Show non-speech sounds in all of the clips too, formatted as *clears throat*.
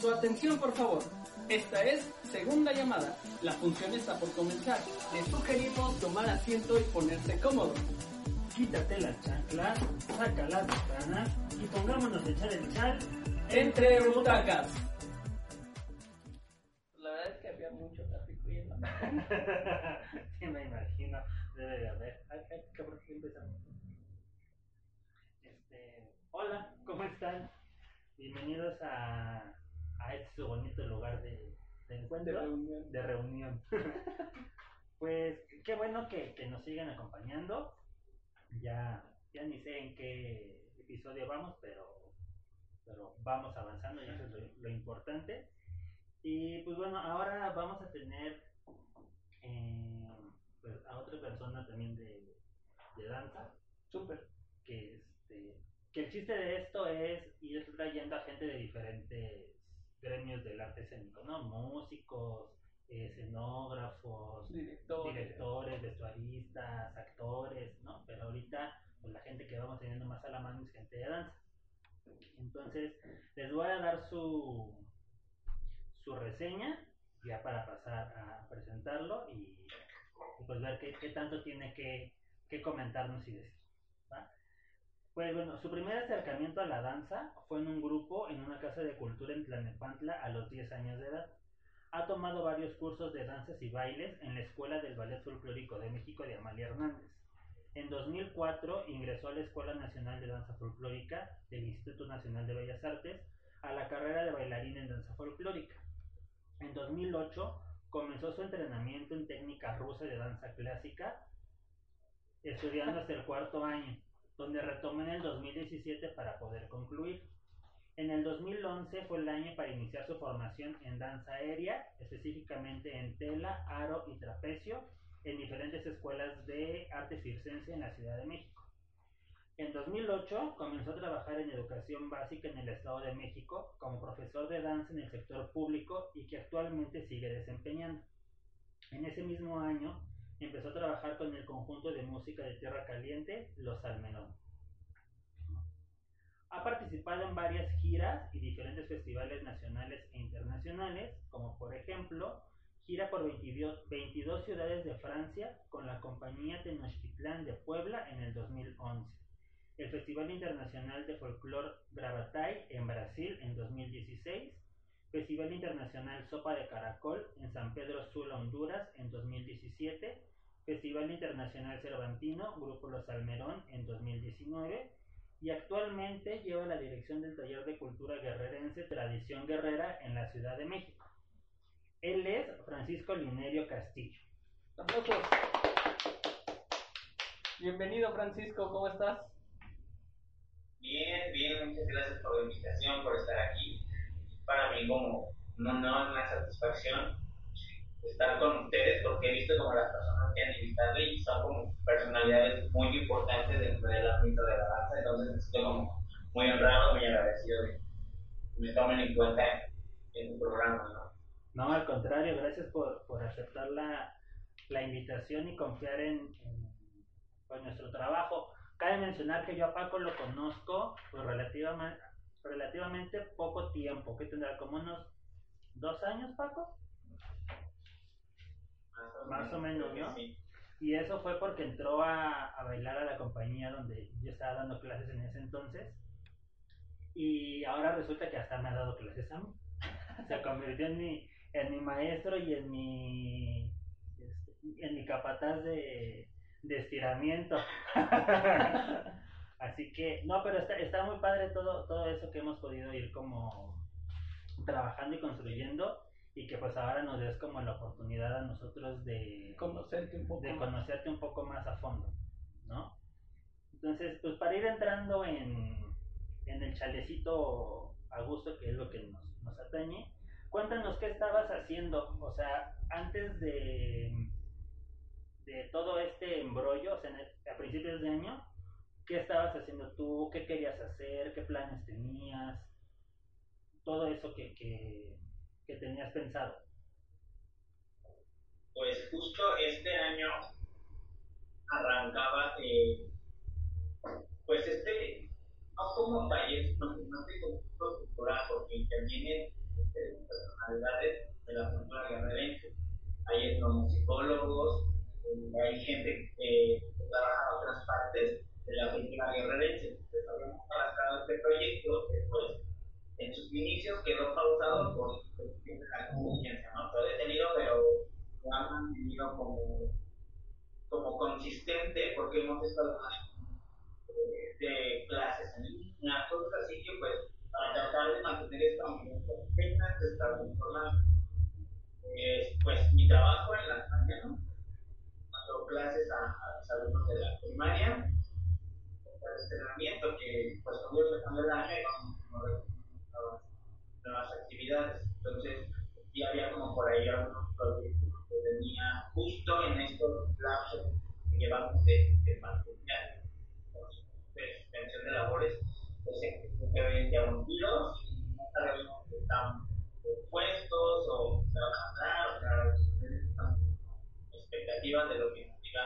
Su atención, por favor. Esta es segunda llamada. La función está por comenzar. Le sugerimos tomar asiento y ponerse cómodo. Quítate las chanclas, saca las ventanas y pongámonos a echar el chal. Entre butacas. La verdad es que había mucho tráfico y en la *laughs* sí, me imagino. Debe de haber. Ay, ay, cabrón, empezamos. Este, hola, ¿cómo están? Bienvenidos a, a este bonito lugar de, de de encuentro, reunión. de reunión. *laughs* pues qué bueno que, que nos sigan acompañando. Ya, ya ni sé en qué episodio vamos, pero, pero vamos avanzando y eso es lo, lo importante. Y pues bueno, ahora vamos a tener eh, pues, a otra persona también de, de danza, Súper. que este que el chiste de esto es ir trayendo a gente de diferentes gremios del arte escénico, ¿no? Músicos, escenógrafos, Director. directores, vestuaristas, actores, ¿no? Pero ahorita pues, la gente que vamos teniendo más a la mano es gente de danza. Entonces, les voy a dar su, su reseña ya para pasar a presentarlo y, y, pues ver qué, qué tanto tiene que, que comentarnos y decir. ¿va? Pues bueno, su primer acercamiento a la danza fue en un grupo en una casa de cultura en Tlanepantla a los 10 años de edad. Ha tomado varios cursos de danzas y bailes en la Escuela del Ballet Folclórico de México de Amalia Hernández. En 2004 ingresó a la Escuela Nacional de Danza Folclórica del Instituto Nacional de Bellas Artes a la carrera de bailarín en danza folclórica. En 2008 comenzó su entrenamiento en técnica rusa de danza clásica, estudiando hasta el cuarto año, donde retomó en el 2017 para poder concluir. En el 2011 fue el año para iniciar su formación en danza aérea, específicamente en tela, aro y trapecio, en diferentes escuelas de arte circense en la Ciudad de México. En 2008 comenzó a trabajar en educación básica en el Estado de México como profesor de danza en el sector público y que actualmente sigue desempeñando. En ese mismo año empezó a trabajar con el conjunto de música de Tierra Caliente, Los Almenón. Ha participado en varias giras y diferentes festivales nacionales e internacionales, como por ejemplo, gira por 22, 22 ciudades de Francia con la compañía Tenochtitlán de Puebla en el 2011, el Festival Internacional de Folclore Gravatay en Brasil en 2016, Festival Internacional Sopa de Caracol en San Pedro Sula, Honduras en 2017, Festival Internacional Cervantino, Grupo Los Almerón en 2019 y actualmente lleva la dirección del Taller de Cultura Guerrerense Tradición Guerrera en la Ciudad de México. Él es Francisco Linerio Castillo. ¡Aplausos! Bienvenido, Francisco. ¿Cómo estás? Bien, bien, muchas gracias por la invitación, por estar aquí. Para mí como un honor, una satisfacción estar con ustedes porque he visto como las personas y son como personalidades muy importantes dentro del ámbito de la danza, entonces siento como muy honrado, muy agradecido de que me tomen en cuenta en tu programa, ¿no? No, al contrario, gracias por, por aceptar la, la invitación y confiar en, en pues, nuestro trabajo. Cabe mencionar que yo a Paco lo conozco pues, relativamente, relativamente poco tiempo, que tendrá como unos dos años, Paco. Más o menos, ¿no? Y eso fue porque entró a, a bailar a la compañía donde yo estaba dando clases en ese entonces. Y ahora resulta que hasta me ha dado clases a mí. *laughs* Se convirtió en mi, en mi maestro y en mi, este, en mi capataz de, de estiramiento. *laughs* Así que, no, pero está, está muy padre todo, todo eso que hemos podido ir como trabajando y construyendo y que pues ahora nos des como la oportunidad a nosotros de, Conocerte un poco de más. conocerte un poco más a fondo, ¿no? Entonces, pues para ir entrando en, en el chalecito a gusto, que es lo que nos, nos atañe, cuéntanos qué estabas haciendo, o sea, antes de, de todo este embrollo, o sea, en el- a principios de año, ¿qué estabas haciendo tú? ¿Qué querías hacer? ¿Qué planes tenías? Todo eso que, que, que tenías pensado. Pues justo este año arrancaba, eh, pues este, no como taller, no, no no tengo cultura porque intervienen este, personalidades de la cultura guerrerense. Hay etnomusicólogos, eh, hay gente que trabaja en otras partes de la cultura guerrerense. Entonces, habíamos trabajado este proyecto pues, en sus inicios quedó pausado por la conciencia, ¿no? Todo detenido, pero lo han mantenido como, como consistente porque hemos estado eh, de clases en línea, cosas así que pues para tratar de mantener esta de estar informando. Eh, pues mi trabajo en las mañanas, hago clases a, los alumnos de la primaria, el entrenamiento que pues cuando empezando el año y vamos a nuevas actividades. Entonces, sí había como por ahí algunos proyectos que venía justo en estos lapsos que llevamos de, de pandemia, suspensión de labores, pues se ven ya hundidos y no sabemos si están puestos o se van a dar, o sea, expectativas de lo que diga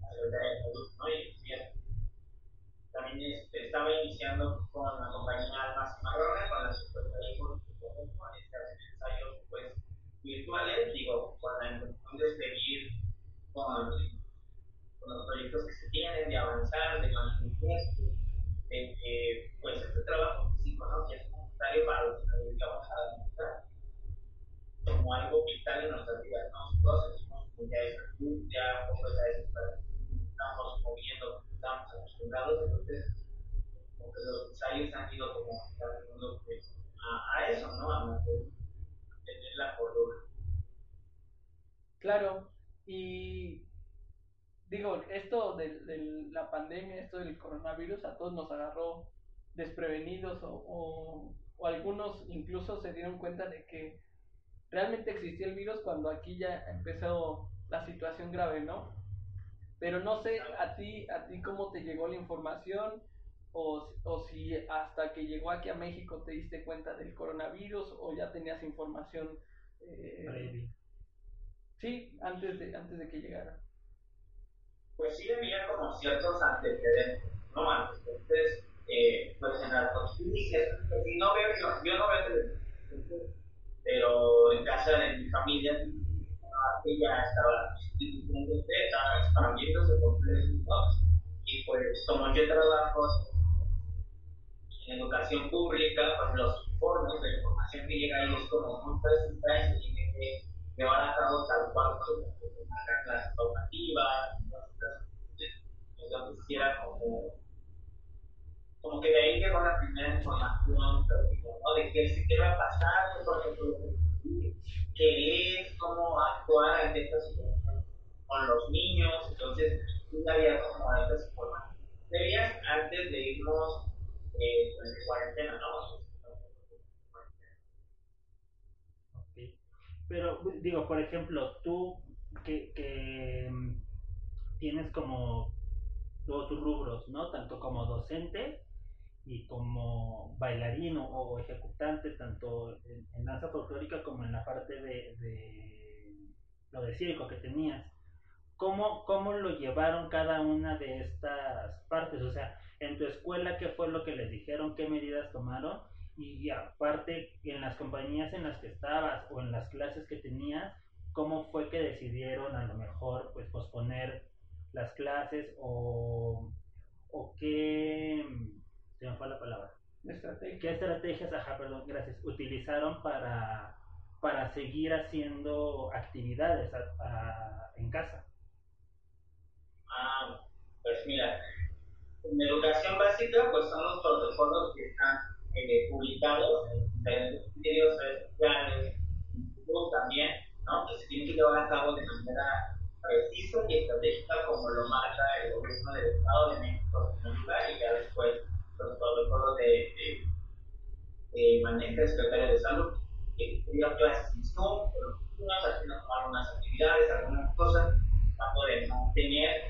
la Secretaría de Salud, ¿no? Y también este, estaba iniciando con la compañía Almas y Marrona, con la Secretaría de Salud, este, hacer ensayos pues, virtuales, digo, con la intención de seguir con, con los proyectos que se tienen, de avanzar, de manifestar de que pues este trabajo físico ¿no? que es necesario para los que nos dedicamos a la música como algo vital en nuestras vidas, ¿no? Todos sentimos como ya esa angustia, como esa desesperación, estamos moviendo, estamos acostumbrados, entonces como que los ensayos han ido como ayudando pues, a, a, eso, ¿no? A mantener la cordura. Claro, y digo, esto de, de, la pandemia, esto del coronavirus, a todos nos agarró desprevenidos o, o, o, algunos incluso se dieron cuenta de que realmente existía el virus cuando aquí ya empezó la situación grave, ¿no? Pero no sé a ti, a ti cómo te llegó la información o, o si hasta que llegó aquí a México te diste cuenta del coronavirus o ya tenías información. Eh, sí, antes de, antes de que llegara pues sí había como ciertos antecedentes, ¿no? Antecedentes, eh, pues en las noticias, pues, no veo, yo, yo no veo pero en casa de mi familia, ya estaba, estaba expandiéndose por tres y pues como yo trabajo en educación pública, pues los informes, la información que llega ahí es como muy precisa y tiene que llevar a cabo tal cual como las normativas, entonces era como, como que de ahí llegó la primera información ¿no? de qué, va a pasar, por ejemplo, qué es, cómo actuar ante esta situación con los niños, entonces no había como estas informaciones previas antes de irnos eh, en cuarentena, ¿no? Pero digo, por ejemplo, tú que, que tienes como dos rubros, ¿no? Tanto como docente y como bailarín o, ejecutante, tanto en, danza folclórica como en la parte de, de, lo de circo que tenías. ¿Cómo, ¿Cómo lo llevaron cada una de estas partes? O sea, en tu escuela, ¿qué fue lo que les dijeron? ¿Qué medidas tomaron? Y aparte, en las compañías en las que estabas o en las clases que tenías, ¿cómo fue que decidieron a lo mejor pues posponer las clases o, o qué, se me fue la palabra, qué estrategias, ajá, perdón, gracias, utilizaron para, para seguir haciendo actividades a, a, en casa. Ah, pues mira, en educación básica pues son los protocolos que están eh, publicados en medios sociales, también, ¿no? que se tienen que llevar a cabo de manera precisa y estratégica como lo marca el gobierno del Estado de México y ya después los protocolos de, de, de manejo secretario de salud que dio clases en Zoom, unos haciendo algunas actividades, algunas cosas, tratando de mantener,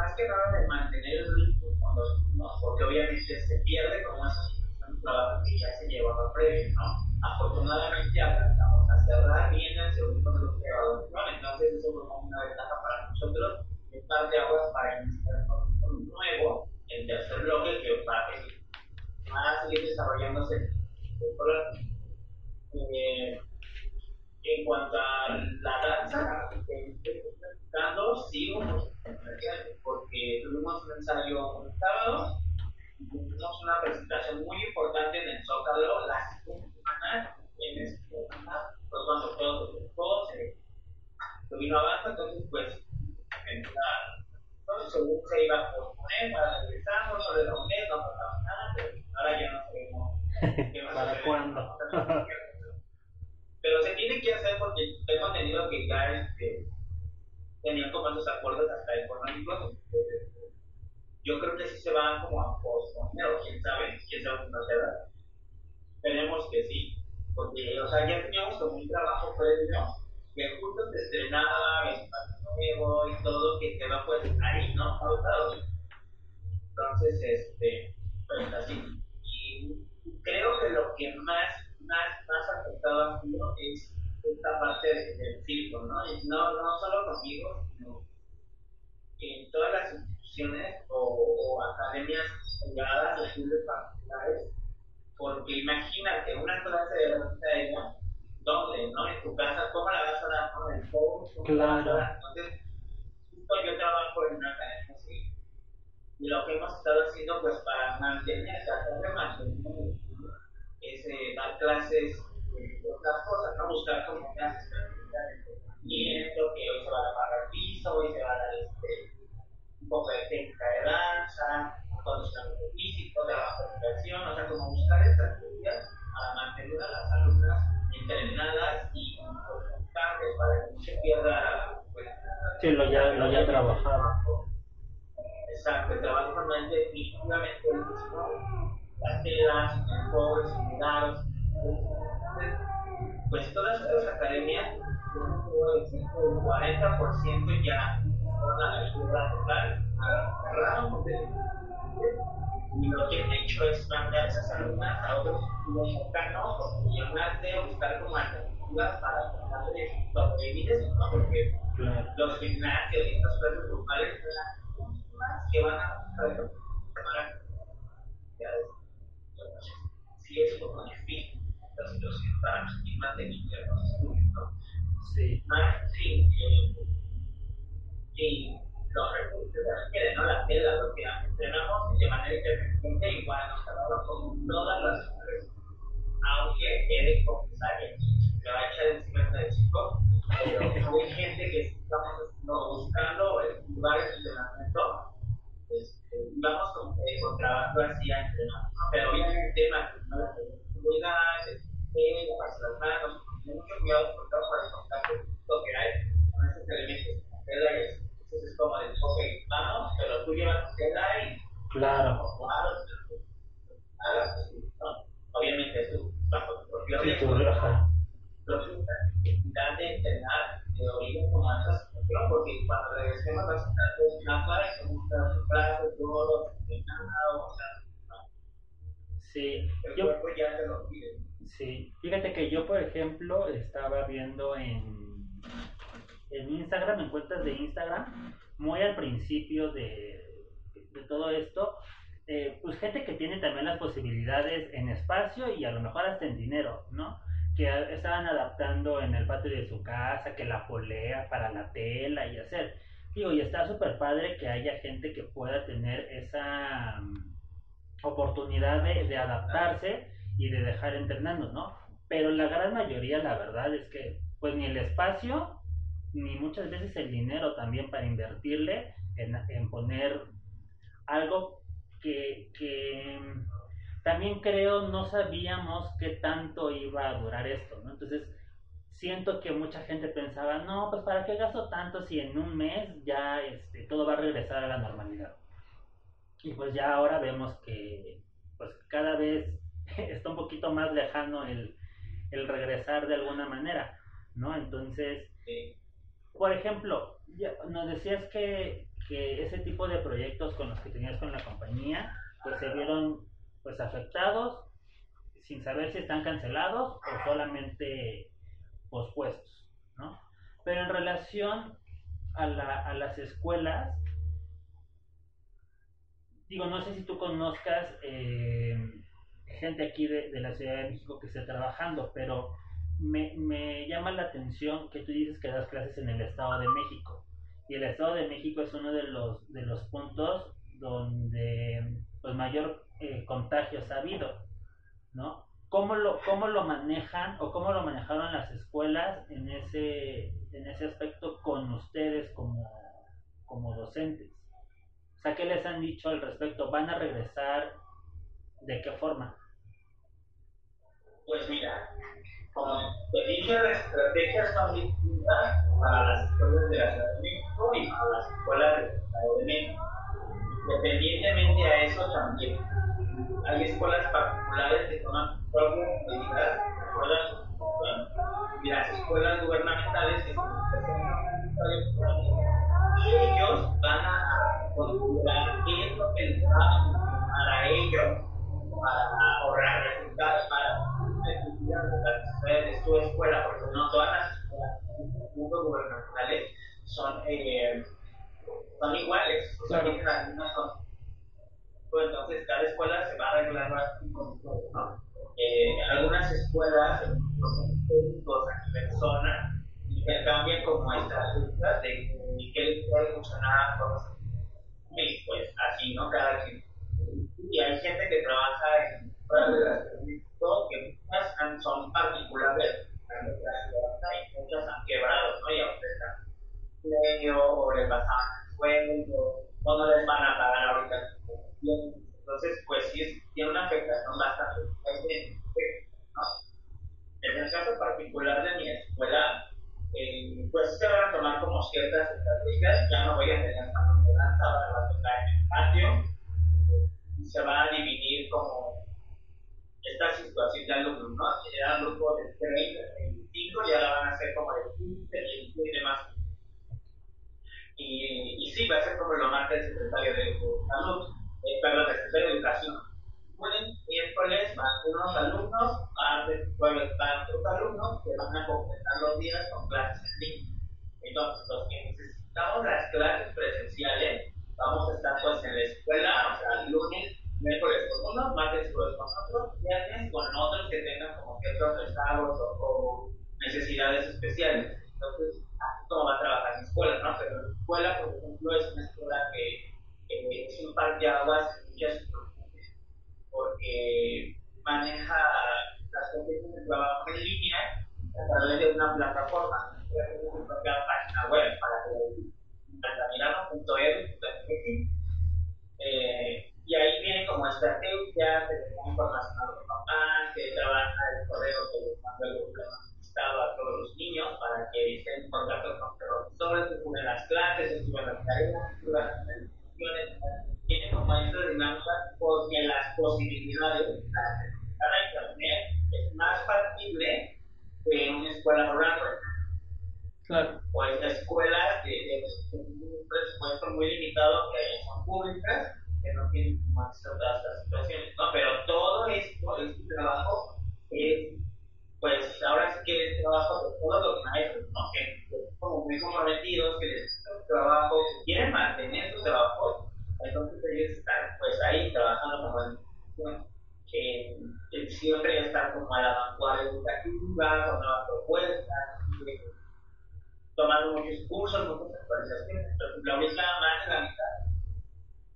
más que nada de mantener el ritmo con los alumnos, porque obviamente se pierde como esos trabajo que ya se llevaba previo, ¿no? Afortunadamente alcanzamos a cerrar bien el segundo de los graduación, entonces eso fue como una ventaja para nosotros, un par de aguas para iniciar con un nuevo, el tercer bloque que va a seguir desarrollándose. Eh, en cuanto a la danza, eh, dando sigo un ensayo el sábado, tuvimos una presentación muy importante en el Zócalo la segunda semana, en este pues cuando todo se, se vino abajo, entonces pues en la, entonces según se iba a posponer para regresamos sobre la UNED, no pasaba nada, pero ahora ya no sabemos qué más *laughs* ¿Para cuándo? Pero se tiene que hacer porque *laughs* tengo entendido que ya este, esos acuerdos hasta económicos. Entonces, yo creo que sí se van como a posponer, o quién sabe, quién sabe cómo se va. Esperemos que sí, porque, o sea, ya teníamos como un trabajo previo que justo se estrenaba espacio nuevo y todo, que quedó pues ahí, ¿no? Pautado. Entonces, este, pues así. Y creo que lo que más, más, más afectado ha sido es esta parte del circo, ¿no? Y no, no solo conmigo, sino en todas las instituciones o, o academias privadas o estudios particulares, porque imagínate una clase de danza de ella, ¿dónde? ¿No? En tu casa, ¿cómo la vas a dar? ¿No? En el ¿Cómo claro. Entonces, justo yo trabajo en una academia así, y lo que hemos estado haciendo, pues, para mantener, tratar de mantener, es eh, dar clases otras cosas, ¿no? Buscar como clases de entrenamiento, que hoy se va a pagar piso, hoy se va a dar este, un poco de técnica de danza, condicionamiento físico, trabajo de creación, o sea, como buscar estrategias para mantener a las alumnas entrenadas y constantes para que no se pierda. Pues, sí, lo ya, lo ya trabajado. Exacto, el trabajo normalmente definitivamente es las telas, los pobres, los pues todas estas academias, el 40% ya la escuela total, cerraron y lo que han hecho es mandar esas alumnas a otros cercanos, y además de buscar como alternativas para tratar de ¿no? porque los gimnasios y estas clases grupales que van a preparar si es como difícil la situación para seguir manteniendo los estudios, ¿no? Sí. Más, sí, eh, y los recursos se requieren, ¿no? La tela, lo que entrenamos de manera independiente, igual nos trabajamos con todas las empresas, aunque quede confesar que me va a echar encima del chico, pero hay gente que estamos buscando lugares de entrenamiento, este, vamos con, eh, contrabando así a entrenar, pero obviamente no la seguridad, eh, lavarse las manos, tener mucho cuidado por todo para el contacto lo que hay con estos elementos, como tela y eso. Entonces es como de, ok, vamos, pero tú llevas tu tela y... Claro. Obviamente tú, bajo tu propio Sí, tu riesgo. ajá. Entonces, intentar de entrenar de origen con esa situación, porque cuando regresemos vas a estar todo una clase, con un brazo, todo, entrenado, o sea, no. Sí, el yo, cuerpo ya te lo pide. Sí, fíjate que yo, por ejemplo, estaba viendo en, en Instagram, en cuentas de Instagram, muy al principio de, de todo esto, eh, pues gente que tiene también las posibilidades en espacio y a lo mejor hasta en dinero, ¿no? Que a- estaban adaptando en el patio de su casa, que la polea para la tela y hacer. Digo, y está súper padre que haya gente que pueda tener mm, oportunidad de, adaptarse y de dejar entrenando, ¿no? Pero la gran mayoría, la verdad es que, pues ni el espacio, ni muchas veces el dinero también para invertirle en, poner algo que, que también creo no sabíamos qué tanto iba a durar esto, ¿no? Entonces, siento que mucha gente pensaba, no, pues para qué gasto tanto si en un mes ya este, todo va a regresar a la normalidad. Y pues ya ahora vemos que pues cada vez *laughs* está un poquito más lejano el, el regresar de alguna manera, ¿no? Entonces, Sí. por ejemplo, ya nos decías que, que ese tipo de proyectos con los que tenías con la compañía, pues se vieron pues afectados sin saber si están cancelados o solamente pospuestos, ¿no? Pero en relación a, la- a las escuelas, digo, no sé si tú conozcas eh, gente aquí de, la Ciudad de México que esté trabajando, pero me, llama la atención que tú dices que das clases en el Estado de México. Y el Estado de México es uno de los, de los puntos mayor eh, contagio ha habido, ¿no? ¿Cómo lo, ¿Cómo lo manejan o cómo lo manejaron las escuelas en ese, en ese aspecto con ustedes como, como docentes? O sea, ¿qué les han dicho al respecto? ¿Van a regresar? ¿De qué forma? Pues mira, como te dije, las estrategias son para las escuelas de la Ciudad de México y para las escuelas de Estado de México. Independientemente a eso también, hay escuelas particulares que toman propias medidas, escuelas y las escuelas gubernamentales que son ellos van a considerar qué es lo que les va a funcionar a ellos para ahorrar resultados, para de tu escuela, porque no todas las escuelas gubernamentales son, eh, son iguales, o sea, tienen las mismas cosas. Pues entonces cada escuela se va a arreglar con ¿no? Eh, algunas escuelas, públicos a nivel zona, intercambian como estrategias de qué les puede funcionar a. Y pues así, ¿no? Cada quien. Y hay gente que trabaja en las que muchas son particulares, y muchas han quebrado, ¿no? Y ahorita están o les pasaban el sueldo, o no les van a pagar ahorita. Entonces, pues sí, tiene una afectación bastante ¿no? En el caso particular de mi escuela, eh, pues se van a tomar como ciertas estrategias, ya no voy a tener salón de danza, ahora va a tocar en el patio, se va a dividir como esta situación de alumnos, ¿no? Era un grupo de 30, 25 y ahora van a ser como de 15, 20 y demás. Y, y sí, va a ser como lo marca el secretario de salud, eh, perdón, el secretario de educación. Pueden, miércoles van unos alumnos, martes, jueves van otros alumnos que van a completar los días con clases en línea. Entonces, los que necesitamos las clases presenciales, vamos a estar pues en la escuela, o sea, lunes, miércoles con unos, martes con otros, viernes con otros que tengan como ciertos rezagos o, o, necesidades especiales. Entonces, todo va a trabajar en escuela, ¿no? Pero la escuela, por ejemplo, es una escuela que, que es un par de aguas muchas porque maneja trabajo en línea a través de una plataforma, una propia página web para que eh, y ahí viene como estrategia, se da información a los papás, se trabaja el correo que les manda el gobierno a todos los niños para que estén contacto con los profesores, que las clases, que suben las tareas, que suben las presentaciones. Tiene como esta dinámica porque las posibilidades es más factible que una escuela rural, Claro. O hay escuelas de, un presupuesto muy limitado que son públicas que no tienen acceso a estas situaciones, ¿no? Pero todo esto, este trabajo, es, pues ahora sí que es trabajo de todos los maestros, ¿no? Que son como muy comprometidos, que les trabajo, que quieren mantener su trabajo, entonces ellos están pues ahí trabajando como en, bueno, que, que, siempre están como a la vanguardia educativa, con nuevas propuestas, tomando muchos cursos, muchas actualizaciones, por ejemplo, ahorita más de la mitad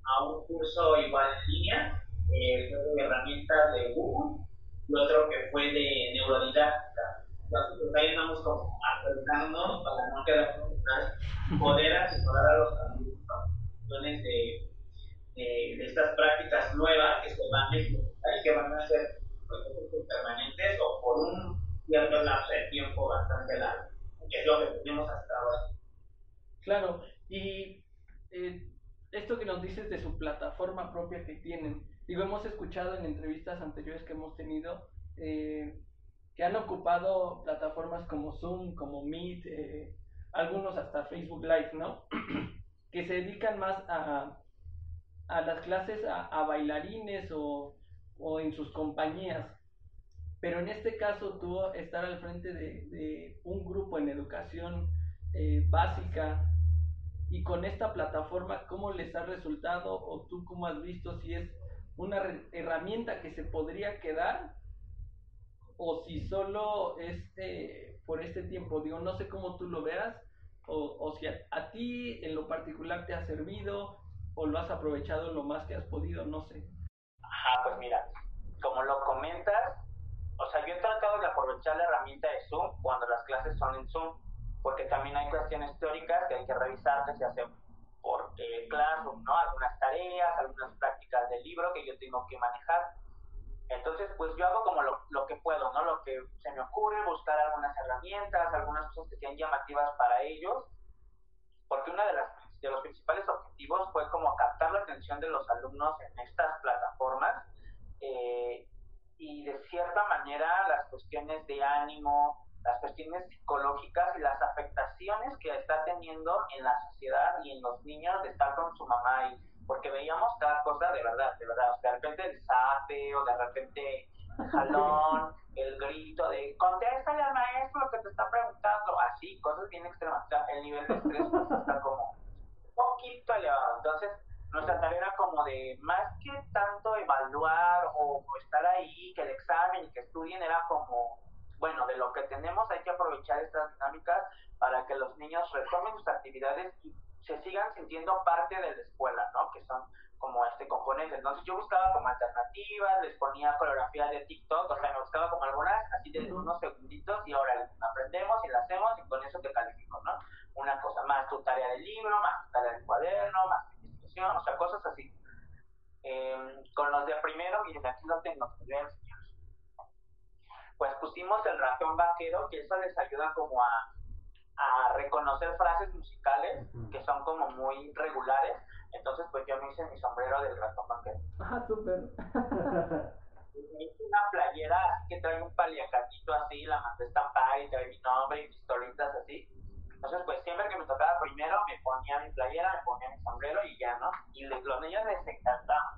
a un curso igual en línea, eh, de herramientas de Google, y otro que fue de neurodidáctica. Entonces, pues ahí andamos como actualizándonos para no quedarnos atrás, poder asesorar a los alumnos de, de, estas prácticas nuevas que se van a implementar y que van a ser pues, permanentes o por un cierto lapso de tiempo bastante largo, que es lo que tenemos hasta ahora. Claro, y eh, esto que nos dices de su plataforma propia que tienen. Digo, hemos escuchado en entrevistas anteriores que hemos tenido eh, que han ocupado plataformas como Zoom, como Meet, eh, algunos hasta Facebook Live, ¿no? *clears throat* que se dedican más a, a las clases a, bailarines o, o, en sus compañías. Pero en este caso tú estar al frente de, un grupo en educación eh, básica, y con esta plataforma, ¿cómo les ha resultado o tú cómo has visto si es una herramienta que se podría quedar o si solo es eh, por este tiempo? Digo, no sé cómo tú lo veas o, o si a, ti en lo particular te ha servido o lo has aprovechado lo más que has podido, no sé. Ajá, pues mira, como lo comentas, o sea, yo he tratado de aprovechar la herramienta de Zoom cuando las clases son en Zoom, porque también hay cuestiones teóricas que hay que revisar que se hacen por eh, Classroom, ¿no? Algunas tareas, algunas prácticas del libro que yo tengo que manejar. Entonces, pues yo hago como lo, lo, que puedo, ¿no? Lo que se me ocurre, buscar algunas herramientas, algunas cosas que sean llamativas para ellos, porque una de las de los principales objetivos fue como captar la atención de los alumnos en estas plataformas eh, y de cierta manera las cuestiones de ánimo, las cuestiones psicológicas y las afectaciones que está teniendo en la sociedad y en los niños de estar con su mamá y porque veíamos cada cosa de verdad, de verdad, o sea, de repente el sape o de repente el jalón, *laughs* el grito de contéstale al maestro lo que te está preguntando, así, cosas bien extremas, o sea, el nivel de estrés pues, está como poquito elevado, entonces nuestra tarea era como de más que tanto evaluar o estar ahí, que el examen y que estudien, era como bueno, de lo que tenemos hay que aprovechar estas dinámicas para que los niños retomen sus actividades y se sigan sintiendo parte de la escuela, ¿no? Que son como este componente. Entonces yo buscaba como alternativas, les ponía coreografías de TikTok, o sea, me buscaba como algunas así de unos segunditos y ahora aprendemos y la hacemos y con eso te califico, ¿no? Una cosa más tu tarea del libro, más tu tarea del cuaderno, más tu investigación, o sea, cosas así. Eh, con los de primero, miren, aquí lo tengo, les voy a enseñar pues pusimos el ratón vaquero, que eso les ayuda como a, a reconocer frases musicales que son como muy regulares. Entonces, pues yo me hice mi sombrero del ratón vaquero. Ah, súper. *laughs* me hice una playera así que trae un paliacatito así, la mandé estampar y trae mi nombre y mis historitas así. Entonces, pues siempre que me tocaba primero, me ponía mi playera, me ponía mi sombrero y ya, ¿no? Y los niños les encantaba.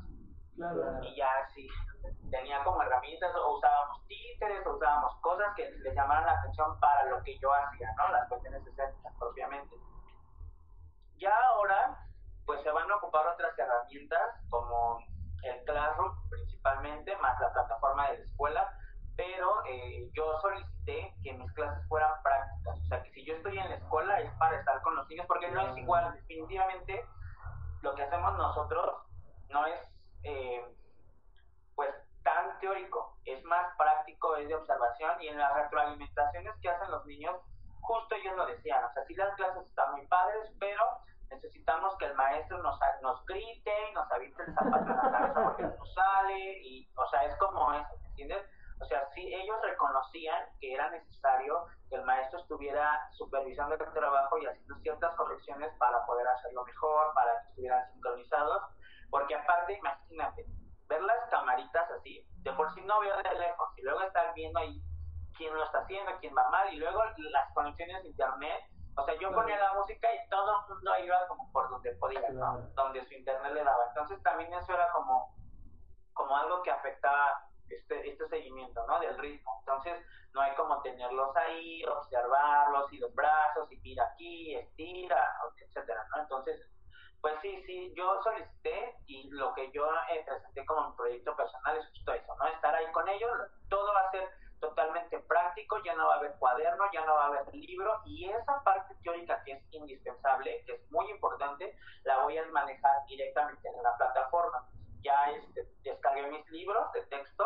Claro. Y ya sí, tenía como herramientas, o usábamos títeres, o usábamos cosas que les llamaran la atención para lo que yo hacía, ¿no? Las cuestiones escénicas propiamente. Ya ahora, pues se van a ocupar otras herramientas como el Classroom principalmente, más la plataforma de la escuela, pero eh, yo solicité que mis clases fueran prácticas, o sea, que si yo estoy en la escuela es para estar con los niños, porque no es igual, definitivamente lo que hacemos nosotros no es eh, pues tan teórico, es más práctico, es de observación y en las retroalimentaciones que hacen los niños, justo ellos lo decían, o sea, sí las clases están muy padres, pero necesitamos que el maestro nos, nos grite y nos avite el zapato en la cabeza porque no sale y, o sea, es como eso, ¿entiendes? O sea, sí, ellos reconocían que era necesario que el maestro estuviera supervisando el trabajo y haciendo ciertas correcciones para poder hacerlo mejor, para que estuvieran sincronizados porque aparte, imagínate, ver las camaritas así, de por sí no veo de lejos, y luego estar viendo ahí quién lo está haciendo, quién va mal, y luego las conexiones de internet. O sea, yo ponía la música y todo el mundo iba como por donde podía, ¿no? Donde su internet le daba. Entonces también eso era como, como algo que afectaba este, este seguimiento, ¿no? Del ritmo. Entonces no hay como tenerlos ahí, observarlos y los brazos y mira aquí, estira, etcétera, ¿no? Entonces pues sí, sí, yo solicité y lo que yo eh, presenté como mi proyecto personal es justo eso, ¿no? Estar ahí con ellos, todo va a ser totalmente práctico, ya no va a haber cuaderno, ya no va a haber libro y esa parte teórica que es indispensable, que es muy importante, la voy a manejar directamente en la plataforma. Ya este, descargué mis libros de texto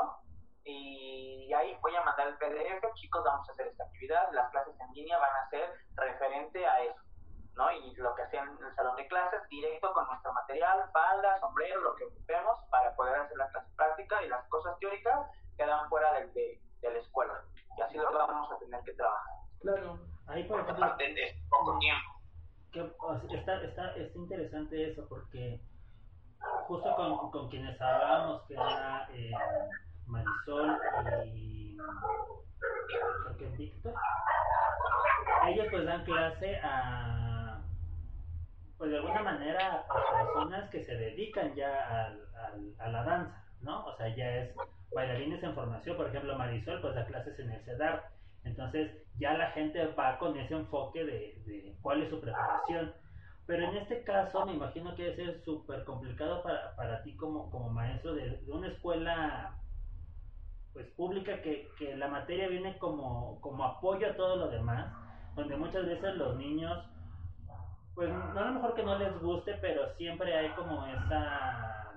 y ahí voy a mandar el PDF, chicos, vamos a hacer esta actividad, las clases en línea van a ser referente a eso ¿no? Y lo que hacían en el salón de clases, directo con nuestro material, falda, sombrero, lo que ocupemos para poder hacer la clase práctica y las cosas teóricas quedan fuera de, de, de la escuela. Y así lo vamos a tener que trabajar. Claro. Ahí, por ejemplo, aparte de poco tiempo. que, está, está, está interesante eso porque justo con, con quienes hablábamos, que era eh, Marisol y creo que Víctor, ellos pues dan clase a, pues de alguna manera a personas que se dedican ya al, al, a la danza, ¿no? O sea, ya es bailarines en formación, por ejemplo, Marisol pues da clases en el CEDAR, entonces ya la gente va con ese enfoque de, de cuál es su preparación. Pero en este caso me imagino que debe ser súper complicado para, para ti como, como maestro de, de una escuela pues pública que, que la materia viene como, como apoyo a todo lo demás, donde muchas veces los niños, pues no a lo mejor que no les guste, pero siempre hay como esa,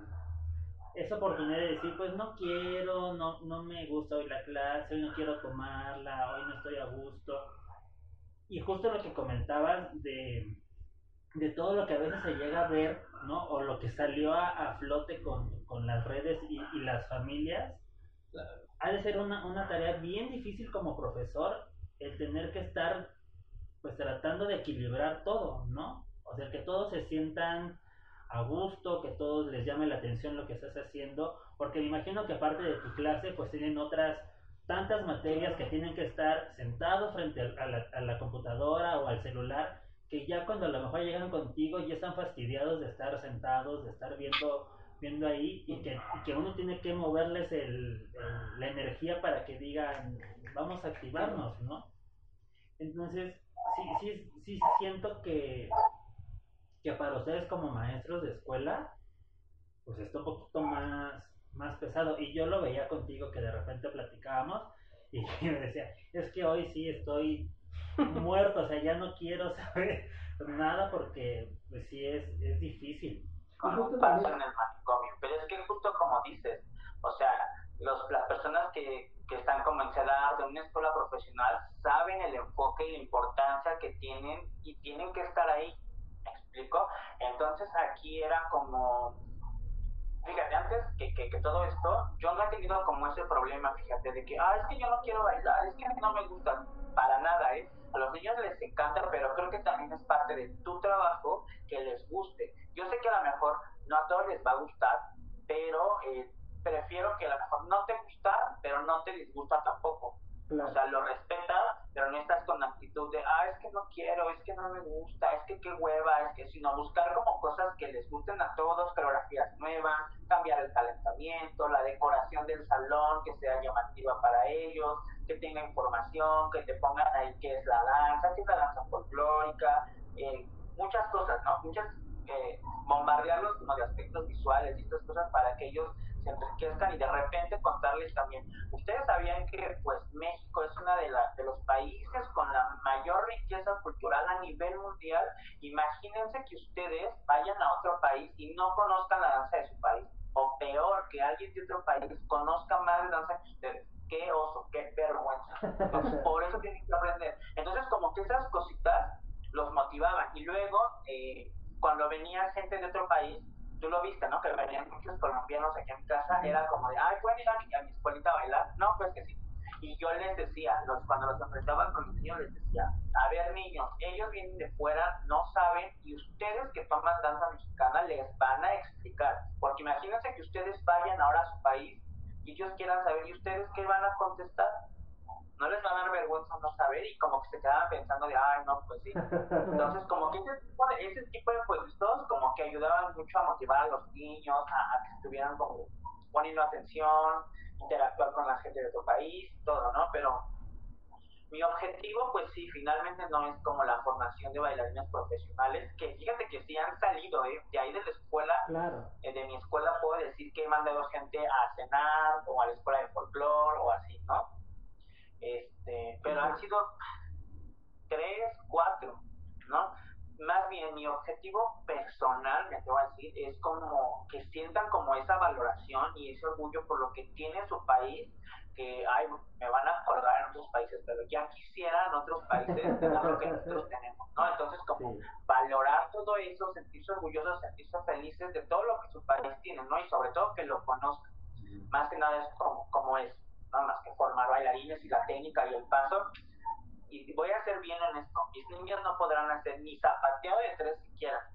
esa esa oportunidad de decir, pues no quiero, no, no me gusta hoy la clase, hoy no quiero tomarla, hoy no estoy a gusto. Y justo lo que comentabas de, de todo lo que a veces se llega a ver, ¿no? O lo que salió a, a flote con, con, las redes y, y las familias, ha de ser una, una tarea bien difícil como profesor el tener que estar pues tratando de equilibrar todo, ¿no? O sea, que todos se sientan a gusto, que todos les llame la atención lo que estás haciendo, porque me imagino que aparte de tu clase pues tienen otras tantas materias que tienen que estar sentados frente a la, a la computadora o al celular, que ya cuando a lo mejor llegan contigo ya están fastidiados de estar sentados, de estar viendo viendo ahí y que, y que uno tiene que moverles el, el, la energía para que digan, vamos a activarnos, ¿no? Entonces, sí, sí, sí siento que, que para ustedes como maestros de escuela, pues está un poquito más, más pesado. Y yo lo veía contigo que de repente platicábamos y *laughs* me decía, es que hoy sí estoy muerto, o sea, ya no quiero saber nada porque pues sí es, es difícil como un paso en el manicomio. Pero es que justo como dices, o sea, los, las personas que, que están como en edad de una escuela profesional saben el enfoque y la importancia que tienen y tienen que estar ahí. ¿Me explico? Entonces aquí era como, fíjate, antes que, que, que, todo esto, yo no he tenido como ese problema, fíjate, de que, ah, es que yo no quiero bailar, es que no me gusta, para nada, ¿eh? A los niños les encanta, pero creo que también es parte de tu trabajo que les guste. Yo sé que a lo mejor no a todos les va a gustar, pero eh, prefiero que a lo mejor no te gusta, pero no te disgusta tampoco. Claro. O sea, lo respetas, pero no estás con actitud de, ah, es que no quiero, es que no me gusta, es que qué hueva, es que sino buscar como cosas que les gusten a todos, coreografías nuevas, cambiar el calentamiento, la decoración del salón, que sea llamativa para ellos, que tenga información, que te pongan ahí qué es la danza, qué es la danza folclórica, eh, muchas cosas, ¿no? Muchas eh, bombardearlos como de aspectos visuales y estas cosas para que ellos se enriquezcan y de repente contarles también. Ustedes sabían que pues México es uno de, de los países con la mayor riqueza cultural a nivel mundial. Imagínense que ustedes vayan a otro país y no conozcan la danza de su país. O peor, que alguien de otro país conozca más danza que ustedes. Qué oso, qué vergüenza. Por eso tienen que aprender. Entonces, como que esas cositas los motivaban. Y luego, eh, cuando venía gente de otro país, tú lo viste, ¿no? Que venían muchos colombianos aquí en mi casa, era como de, ay, ¿pueden ir a mi, a mi escuelita a bailar? No, pues que sí. Y yo les decía, los, cuando los enfrentaba con los niños, les decía, a ver niños, ellos vienen de fuera, no saben, y ustedes que toman danza mexicana les van a explicar. Porque imagínense que ustedes vayan ahora a su país y ellos quieran saber, ¿y ustedes qué van a contestar? no les va a dar vergüenza no saber y como que se quedaban pensando de, ay, no, pues sí. Entonces, como que ese tipo de, ese tipo de puestos como que ayudaban mucho a motivar a los niños, a, que estuvieran como poniendo atención, interactuar con la gente de otro país, todo, ¿no? Pero mi objetivo, pues sí, finalmente no es como la formación de bailarines profesionales, que fíjate que sí han salido, ¿eh? De ahí de la escuela, claro. eh, de mi escuela puedo decir que he mandado gente a cenar, o a la escuela de folclore, o así, ¿no? Este, pero han sido tres, cuatro, ¿no? Más bien mi objetivo personal, me atrevo a decir, es como que sientan como esa valoración y ese orgullo por lo que tiene su país, que ay, me van a acordar en otros países, pero ya quisieran otros países *laughs* lo que nosotros tenemos, ¿no? Entonces, como sí. valorar todo eso, sentirse orgullosos, sentirse felices de todo lo que su país tiene, ¿no? Y sobre todo que lo conozcan. Más que nada es como, como es nada más que formar bailarines y la técnica y el paso. Y voy a ser bien honesto, mis niños no podrán hacer ni zapateo de tres siquiera,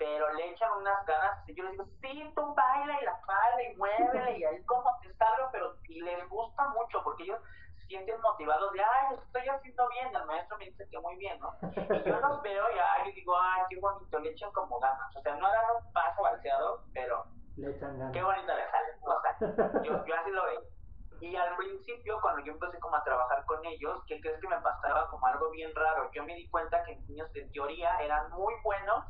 pero le echan unas ganas. Y yo les digo, sí, tú baila y la falda y muévele y ahí como te salgo, pero y les gusta mucho porque ellos se sienten motivados de, ay, lo estoy haciendo bien. El maestro me dice que muy bien, ¿no? Y yo los *laughs* veo y ay, digo, ay, qué bonito, le echan como ganas. O sea, no dan un paso balseado, pero le echan ganas. qué bonito le sale. O sea, yo, yo así lo veo. Y al principio, cuando yo empecé como a trabajar con ellos, ¿qué crees que me pasaba como algo bien raro? Yo me di cuenta que niños de teoría eran muy buenos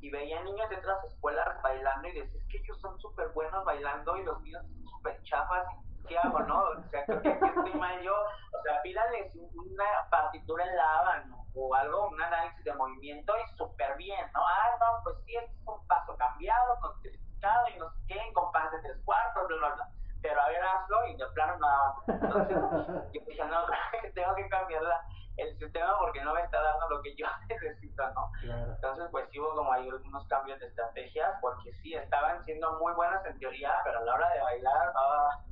y veía niños de otras escuelas bailando y decía, es que ellos son súper buenos bailando y los niños son súper chafas. ¿Qué hago, no? O sea, creo que aquí estoy mal yo. O sea, pídales una partitura en lava, ¿no? O algo, un análisis de movimiento y súper bien, ¿no? Ah, no, pues sí, este es un paso cambiado, con y no sé qué, en compás de tres cuartos, no, pero a ver, hazlo y de plano nada. Entonces, yo dije, no, *laughs* tengo que cambiar el sistema porque no me está dando lo que yo *laughs* necesito, ¿no? Entonces, pues sí hubo como hay algunos cambios de estrategia, porque sí, estaban siendo muy buenas en teoría, pero a la hora de bailar, ah,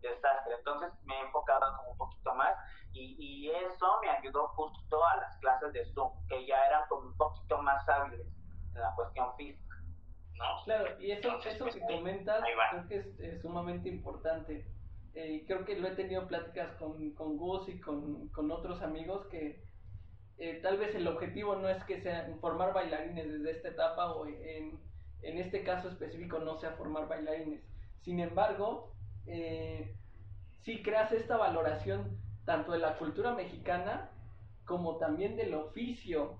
desastre. Entonces me he enfocado como un poquito más y, y, eso me ayudó justo a las clases de Zoom, que ya eran como un poquito más hábiles en la cuestión física. ¿no? Claro, y eso, eso que comentas creo que es, sumamente importante. Eh, creo que lo he tenido pláticas con, con Gus y con, con otros amigos que eh, tal vez el objetivo no es que sea formar bailarines desde esta etapa o en, en este caso específico no sea formar bailarines. Sin embargo, eh, si creas esta valoración tanto de la cultura mexicana como también del oficio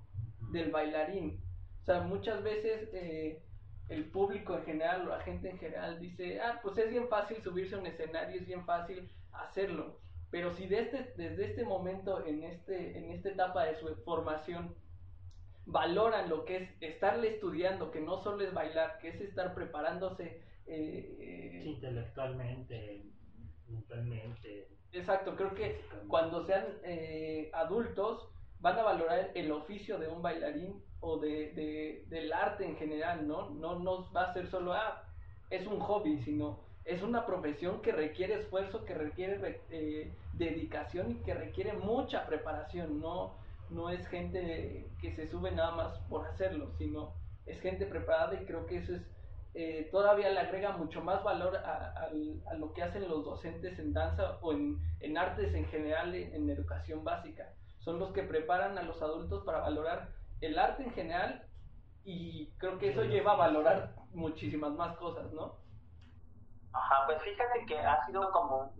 del bailarín. O sea, muchas veces eh, el público en general o la gente en general dice, ah, pues es bien fácil subirse a un escenario, es bien fácil hacerlo. Pero si desde, desde este momento, en, este, en esta etapa de su formación, valoran lo que es estarle estudiando, que no solo es bailar, que es estar preparándose. Eh, intelectualmente, mentalmente. Exacto, creo que cuando sean eh, adultos van a valorar el oficio de un bailarín o de, de, del arte en general, ¿no? No nos va a ser solo, ah, es un hobby, sino es una profesión que requiere esfuerzo, que requiere eh, dedicación y que requiere mucha preparación, no, no es gente que se sube nada más por hacerlo, sino es gente preparada y creo que eso es eh, todavía le agrega mucho más valor a, lo que hacen los docentes en danza o en, en artes en general, en, educación básica. Son los que preparan a los adultos para valorar el arte en general y creo que eso lleva a valorar muchísimas más cosas, ¿no? Ajá, pues fíjate que ha sido como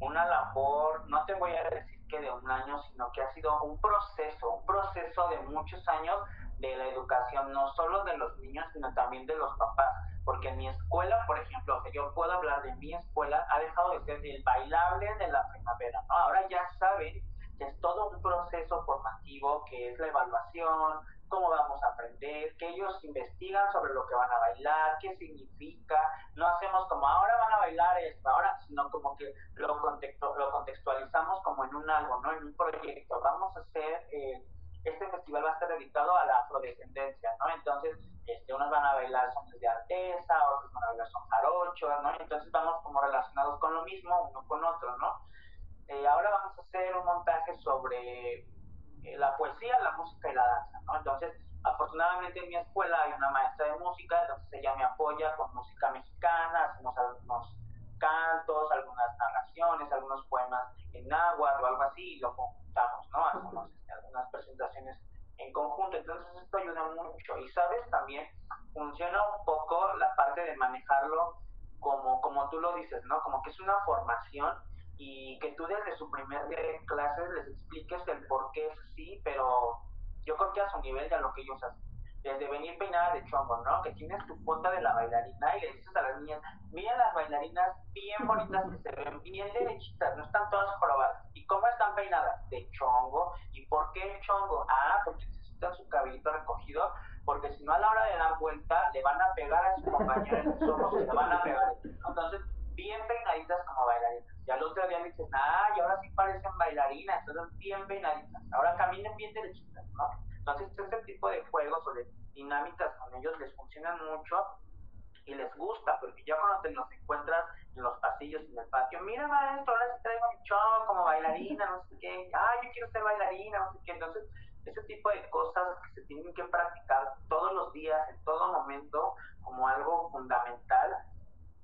una labor, no te voy a decir que de un año, sino que ha sido un proceso, un proceso de muchos años de la educación, no solo de los niños, sino también de los papás. Porque en mi escuela, por ejemplo, que yo puedo hablar de mi escuela, ha dejado de ser el bailable de la primavera. Ahora ya saben que es todo un proceso formativo, que es la evaluación, cómo vamos a aprender, que ellos investigan sobre lo que van a bailar, qué significa, no hacemos como ahora van a bailar esto, ahora, sino como que lo, contexto, lo contextualizamos como en un algo, ¿no? En un proyecto. Vamos a hacer... Eh, este festival va a estar dedicado a la afrodescendencia, ¿no? Entonces, este, unos van a bailar son de artesa, otros van a bailar son jarochos, ¿no? Entonces vamos como relacionados con lo mismo, uno con otro, ¿no? Eh, ahora vamos a hacer un montaje sobre eh, la poesía, la música y la danza, ¿no? Entonces, afortunadamente en mi escuela hay una maestra de música, entonces ella me apoya con música mexicana, hacemos algunos cantos, algunas narraciones, algunos poemas en náhuatl o algo así, y lo conjuntamos, ¿no? Hacemos algunas presentaciones en conjunto, entonces esto ayuda mucho. Y sabes, también funciona un poco la parte de manejarlo como, como tú lo dices, ¿no? Como que es una formación y que tú desde su primer clases les expliques el por qué es así, pero yo creo que a su nivel ya lo que ellos hacen desde venir peinada de chongo, ¿no? Que tienes tu foto de la bailarina y le dices a las niñas, miren las bailarinas bien bonitas que se ven, bien derechitas, no están todas jorobadas. ¿Y cómo están peinadas? De chongo. ¿Y por qué chongo? Ah, porque necesitan su cabellito recogido, porque si no a la hora de dar vuelta le van a pegar a su compañero en los ojos le van a pegar. Entonces, bien peinaditas como bailarinas. Y al otro día le dices, ah, y ahora sí parecen bailarinas, entonces bien peinaditas. Ahora caminen bien derechitas, ¿no? Entonces, este tipo de juegos o de dinámicas con ellos les funcionan mucho y les gusta, porque ya cuando te los encuentras en los pasillos, en el patio, mira maestro, ahora sí traigo mi show como bailarina, no sé qué, ay, yo quiero ser bailarina, no sé qué. Entonces, ese tipo de cosas que se tienen que practicar todos los días, en todo momento, como algo fundamental,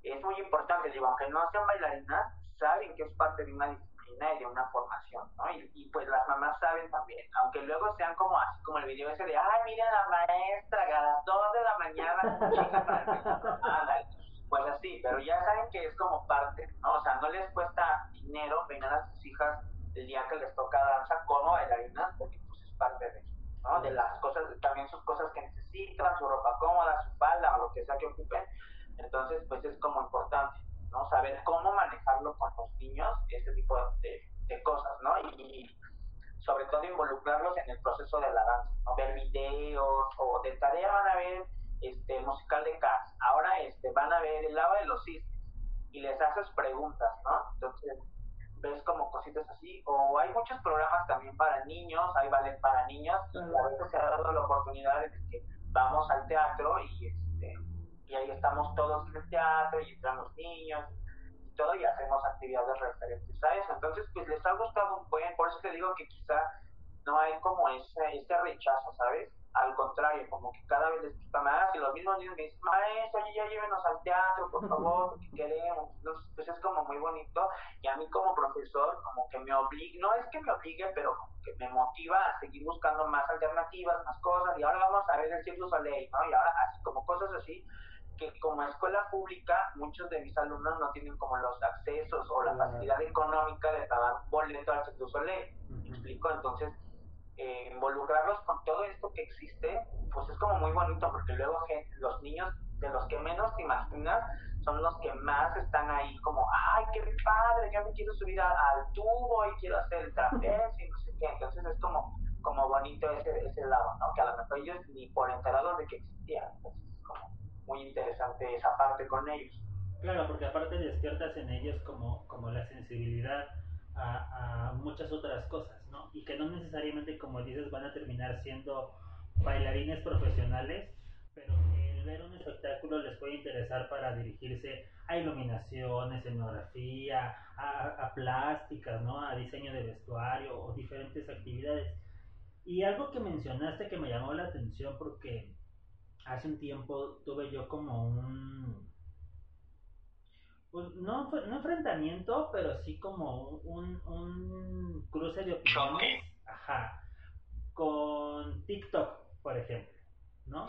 es muy importante. Digo, aunque no sean bailarinas, saben que es parte de una disciplina y de una formación, ¿no? Y, pues las mamás saben también, aunque luego sean como así, como el video ese de, ay, mira la maestra, a las 2 de la mañana, *laughs* pues así, pero ya saben que es como parte, ¿no? O sea, no les cuesta dinero peinar a sus hijas el día que les toca danza como bailarinas, porque pues es parte de, ¿no? De las cosas, también sus cosas que necesitan, su ropa cómoda, su falda o lo que sea que ocupen, entonces pues es como importante. ¿No? Saber cómo manejarlo con los niños, este tipo de, de cosas, ¿no? Y, sobre todo involucrarlos en el proceso de la danza, ¿no? Ver videos o de tarea van a ver este musical de Cats, ahora este van a ver el lava de los cisnes y les haces preguntas, ¿no? Entonces ves como cositas así, o hay muchos programas también para niños, hay ballet para niños, y a veces se ha dado la oportunidad de que vamos al teatro y, este, y ahí estamos todos en el teatro y entran los niños y todo y hacemos actividades referentes a eso. Entonces, pues les ha gustado un buen, por eso te digo que quizá no hay como ese, ese rechazo, ¿sabes? Al contrario, como que cada vez les gusta más y los mismos niños me dicen, maestro, ya llévenos al teatro, por favor, porque queremos. Entonces, pues es como muy bonito y a mí como profesor como que me obliga, no es que me obligue, pero como que me motiva a seguir buscando más alternativas, más cosas y ahora vamos a ver el Circo Soleil, ¿no? Y ahora así como cosas así que como escuela pública muchos de mis alumnos no tienen como los accesos o la facilidad económica de pagar boleto al Circo Soleil. ¿Me explico? Entonces, eh, involucrarlos con todo esto que existe, pues es como muy bonito porque luego los niños de los que menos te imaginas son los que más están ahí como, ay, qué padre, yo me quiero subir al tubo y quiero hacer el trapecio y no sé qué. Entonces es como, como bonito ese, ese lado, ¿no? Que a lo mejor ellos ni por enterados de que existía. Entonces es como muy interesante esa parte con ellos. Claro, porque aparte despiertas en ellos como, como la sensibilidad a, muchas otras cosas, ¿no? Y que no necesariamente, como dices, van a terminar siendo bailarines profesionales, pero el ver un espectáculo les puede interesar para dirigirse a iluminación, escenografía, a, a, plásticas, ¿no? A diseño de vestuario o diferentes actividades. Y algo que mencionaste que me llamó la atención porque hace un tiempo tuve yo como un pues no, no enfrentamiento, pero sí como un, un cruce de opiniones. Ajá. Con TikTok, por ejemplo, ¿no?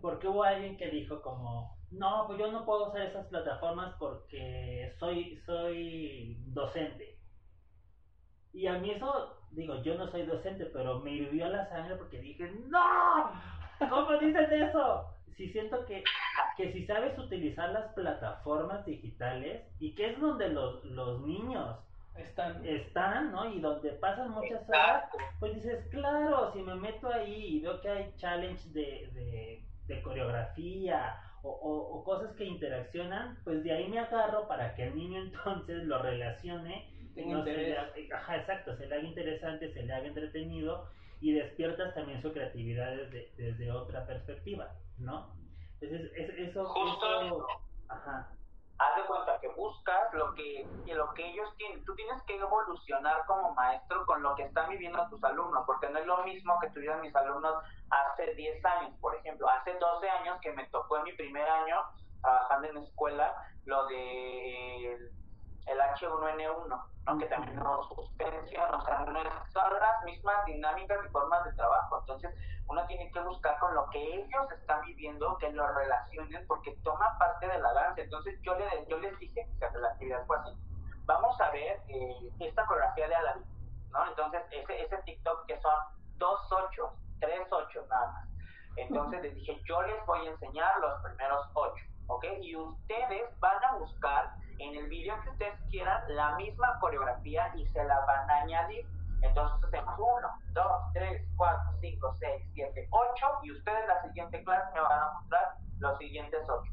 Porque hubo alguien que dijo como, no, pues yo no puedo usar esas plataformas porque soy, soy docente. Y a mí eso, digo, yo no soy docente, pero me hirvió la sangre porque dije, no, ¿cómo dices eso? sí siento que, que si sabes utilizar las plataformas digitales y que es donde los, los niños están. están, ¿no? Y donde pasan muchas horas, pues dices, claro, si me meto ahí y veo que hay challenge de, de, de coreografía o, o, o, cosas que interaccionan, pues de ahí me agarro para que el niño *laughs* entonces lo relacione. No se le, ajá, exacto, se le haga interesante, se le haga entretenido y despiertas también su creatividad desde, desde otra perspectiva, ¿no? Entonces, es, eso... Justo eso, ajá. Haz de cuenta que buscas lo que, lo que ellos tienen. Tú tienes que evolucionar como maestro con lo que están viviendo tus alumnos, porque no es lo mismo que tuvieran mis alumnos hace 10 años, por ejemplo. Hace 12 años que me tocó en mi primer año trabajando en escuela lo de el H1N1, ¿no? que también nos suspensión, o sea, no son las mismas dinámicas y formas de trabajo. Entonces, uno tiene que buscar con lo que ellos están viviendo, que lo relacionen, porque toma parte de la danza. Entonces, yo, le, yo les dije, que la actividad fue así, vamos a ver eh, esta coreografía de Aladdin, ¿no? Entonces, ese, ese TikTok que son dos ocho, tres ocho nada más. Entonces, les dije, yo les voy a enseñar los primeros ocho, ¿ok? Y ustedes van a buscar en el video que ustedes quieran la misma coreografía y se la van a añadir. Entonces hacemos 1, 2, 3, 4, 5, 6, 7, 8 y ustedes la siguiente clase me van a mostrar los siguientes 8.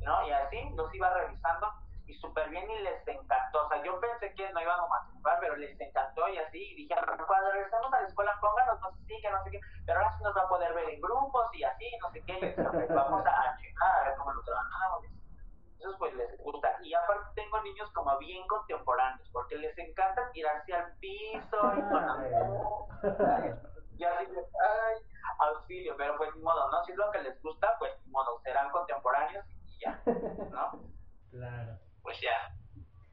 ¿no? Y así los iba revisando y súper bien y les encantó. O sea, yo pensé que no íbamos a pero les encantó y así. Y dije, cuando regresemos a la escuela, pónganos, no sé si, que no sé qué, pero ahora sí nos va a poder ver en grupos y así, no sé qué. Vamos a checar a ver cómo lo trabajamos. Entonces, pues les gusta. Y aparte tengo niños como bien contemporáneos, porque les encanta tirarse al piso y con Y así, ay, auxilio, pero pues ni modo, ¿no? Si es lo que les gusta, pues ni modo, serán contemporáneos y ya, ¿no? Claro. Pues ya.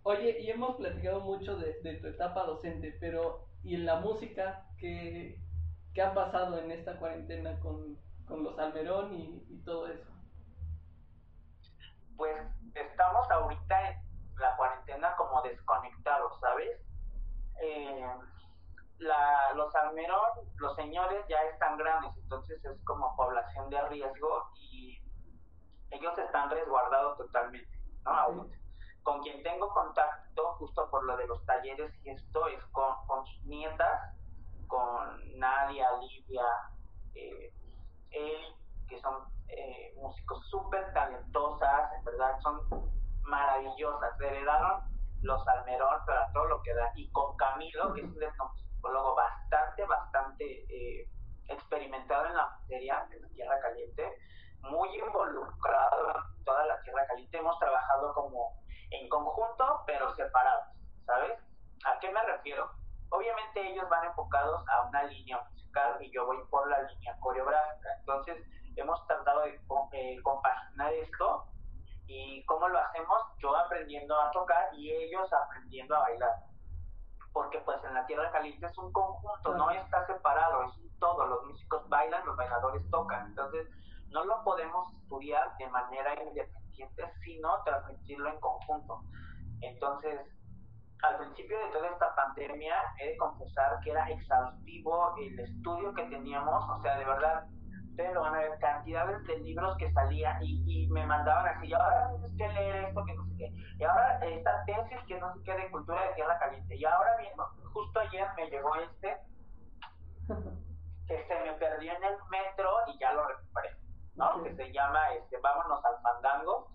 Oye, y hemos platicado mucho de, de tu etapa docente, pero ¿y en la música qué, qué ha pasado en esta cuarentena con, con los Almerón y, y todo eso? pues estamos ahorita en la cuarentena como desconectados, ¿sabes? Eh, la, los almerón, los señores ya están grandes, entonces es como población de riesgo y ellos están resguardados totalmente, ¿no? Ahorita. Con quien tengo contacto, justo por lo de los talleres y esto, es con, con sus nietas, con Nadia, Livia, eh, él, que son eh, músicos súper talentosas, en verdad son maravillosas. Heredaron los Almerón, para todo lo que da. Y con Camilo, que es un etnopsicólogo bastante, bastante eh, experimentado en la materia, en la Tierra Caliente, muy involucrado en toda la Tierra Caliente. Hemos trabajado como en conjunto, pero separados, ¿sabes? ¿A qué me refiero? Obviamente ellos van enfocados a una línea musical y yo voy por la línea coreográfica. Entonces hemos tratado de eh, compaginar esto y cómo lo hacemos, yo aprendiendo a tocar y ellos aprendiendo a bailar. Porque pues en la Tierra Caliente es un conjunto, no está separado, es un todo. Los músicos bailan, los bailadores tocan. Entonces no lo podemos estudiar de manera independiente, sino transmitirlo en conjunto. Entonces, al principio de toda esta pandemia, he de confesar que era exhaustivo el estudio que teníamos, o sea, de verdad, ustedes lo van a ver, cantidades de libros que salían y, me mandaban así, y ahora tienes que leer esto, que no sé qué, y ahora esta tesis que no sé qué de cultura de tierra caliente, y ahora mismo, justo ayer me llegó este, *laughs* que se me perdió en el metro y ya lo recuperé, ¿no? Que se llama, este, vámonos al fandango,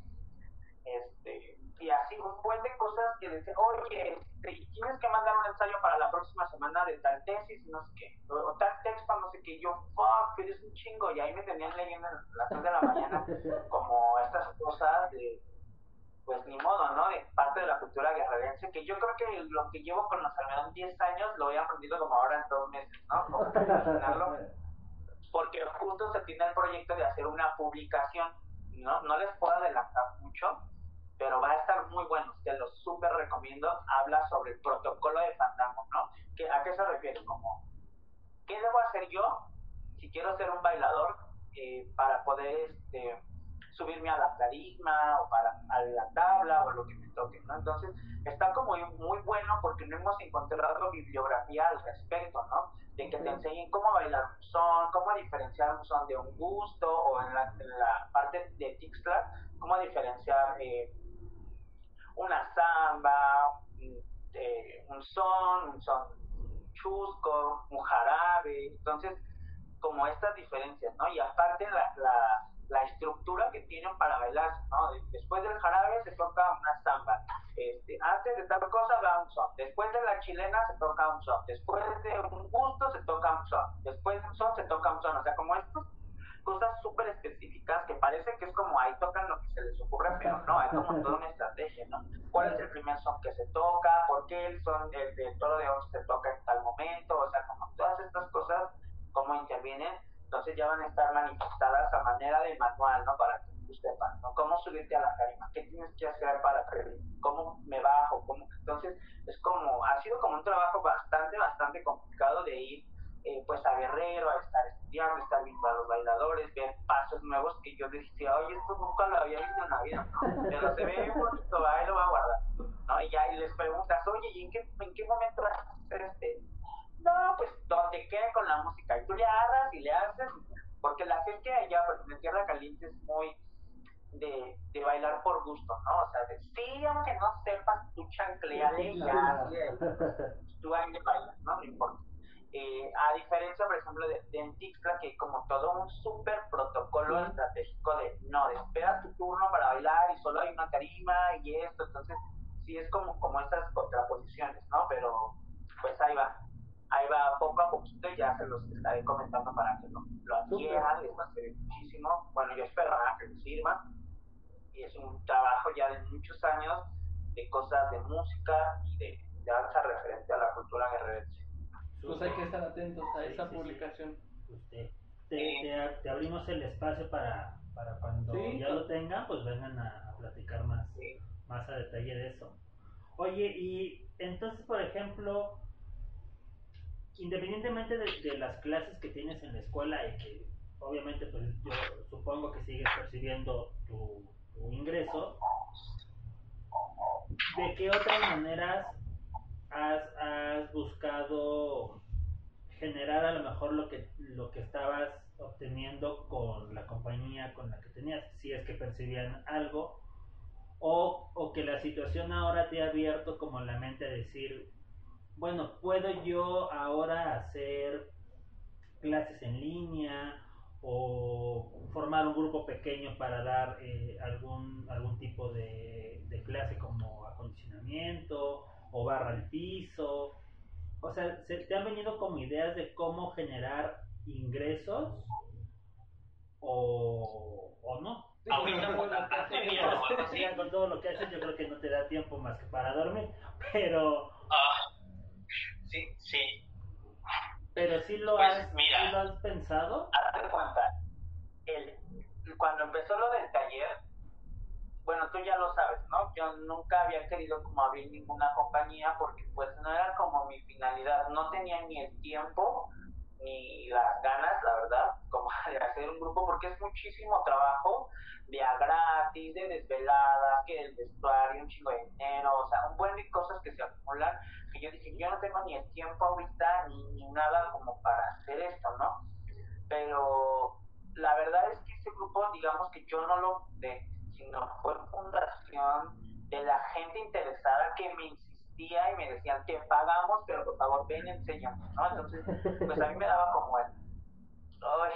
este, y así un buen de cosas que decía, oye, este, tienes que mandar un ensayo para la próxima semana de tal tesis, no sé qué, o, tal texto, no sé qué, yo, fuck, eres un chingo, y ahí me tenían leyendo a las 3 de la mañana *laughs* como estas cosas de, pues ni modo, ¿no? De parte de la cultura guerrerense, que yo creo que lo que llevo con los almedón 10 años lo he aprendido como ahora en dos meses, ¿no? Como imaginarlo, *laughs* porque justo se tiene el proyecto de hacer una publicación, ¿no? No les puedo adelantar mucho, pero va a estar muy bueno, te lo súper recomiendo. Habla sobre el protocolo de Fandango, ¿no? ¿Qué, ¿A qué se refiere? Como, ¿qué debo hacer yo si quiero ser un bailador eh, para poder este, subirme a la tarima o para a la tabla o lo que me toque, ¿no? Entonces, está como muy bueno porque no hemos encontrado bibliografía al respecto, ¿no? De que te enseñen cómo bailar un son, cómo diferenciar un son de un gusto o en la, en la parte de Tixla, cómo diferenciar eh, una samba, eh, un son, un son chusco, un jarabe, entonces como estas diferencias, ¿no? Y aparte la, la, la estructura que tienen para bailar, ¿no? Después del jarabe se toca una samba, este, antes de tal cosa va un son, después de la chilena se toca un son, después de un gusto se toca un son, después de un son se toca un son, o sea, como estos cosas súper específicas que parece que es como ahí tocan lo que se les ocurre, pero no, hay como toda una estrategia, ¿no? ¿Cuál es el primer son que se toca? ¿Por qué el son del, del toro de once se toca en tal momento? O sea, como todas estas cosas, cómo intervienen, entonces ya van a estar manifestadas a manera de manual, ¿no? Para que tú sepas, ¿no? Cómo subirte a la tarima, qué tienes que hacer para prevenir, cómo me bajo, cómo... Entonces, es como, ha sido como un trabajo bastante, bastante complicado de ir eh, pues a Guerrero, a estar estudiando, estar viendo a los bailadores, ver pasos nuevos que yo decía, oye, esto nunca lo había visto en la vida, ¿no? pero se ve bonito, ahí lo va a guardar, ¿no? Y ya y les preguntas, oye, ¿y en qué, en qué momento vas a hacer este? No, pues donde quede con la música, y tú le agarras y le haces, porque la gente allá, pues, en Tierra Caliente es muy de, de bailar por gusto, ¿no? O sea, de sí, aunque no sepas, tú chancleale y ya, tú ahí le bailas, ¿no? No importa. Eh, a diferencia, por ejemplo, de, de en Tixla, que hay como todo un súper protocolo estratégico de, no, espera tu turno para bailar y solo hay una tarima y esto, entonces sí es como, como esas contraposiciones, ¿no? Pero pues ahí va, ahí va poco a poquito y ya se los estaré comentando para que lo, lo adquieran, les va a servir muchísimo. Bueno, yo espero que les sirva y es un trabajo ya de muchos años de cosas de música y de, de danza referente a la cultura guerrerense. Pues hay que estar atentos a esa publicación. Pues te, te, te, abrimos el espacio para, para cuando ya lo tengan, pues vengan a, a platicar más, más a detalle de eso. Oye, y entonces, por ejemplo, independientemente de, las clases que tienes en la escuela y que obviamente pues yo supongo que sigues percibiendo tu, tu ingreso, ¿de qué otras maneras has, has buscado generar a lo mejor lo que, lo que estabas obteniendo con la compañía con la que tenías, si es que percibían algo, o, o que la situación ahora te ha abierto como la mente a decir, bueno, puedo yo ahora hacer clases en línea o formar un grupo pequeño para dar eh, algún, algún tipo de, de, clase como acondicionamiento o barra al piso. O sea, se te han venido como ideas de cómo generar ingresos o, o no. Ahorita con. *laughs* Con todo lo que haces, yo creo que no te da tiempo más que para dormir, pero. Ah, sí, sí. Pero sí lo, Pues, has, mira. sí lo has pensado. Hazte cuenta, el, cuando empezó lo del taller, bueno, tú ya lo sabes, ¿no? Yo nunca había querido como abrir ninguna compañía porque pues no era como mi finalidad, no tenía ni el tiempo ni las ganas, la verdad, como *laughs* de hacer un grupo porque es muchísimo trabajo de a gratis, de desveladas, que el vestuario, un chingo de dinero, o sea, un buen de cosas que se acumulan que yo dije, yo no tengo ni el tiempo ahorita ni, ni nada como para hacer esto, ¿no? Pero la verdad es que ese grupo, digamos que yo no lo fundé, sino fue fundación de la gente interesada que me insistía y me decían, te pagamos, pero por favor ven enséñanos, ¿no? Entonces, pues a mí me daba como el, ay,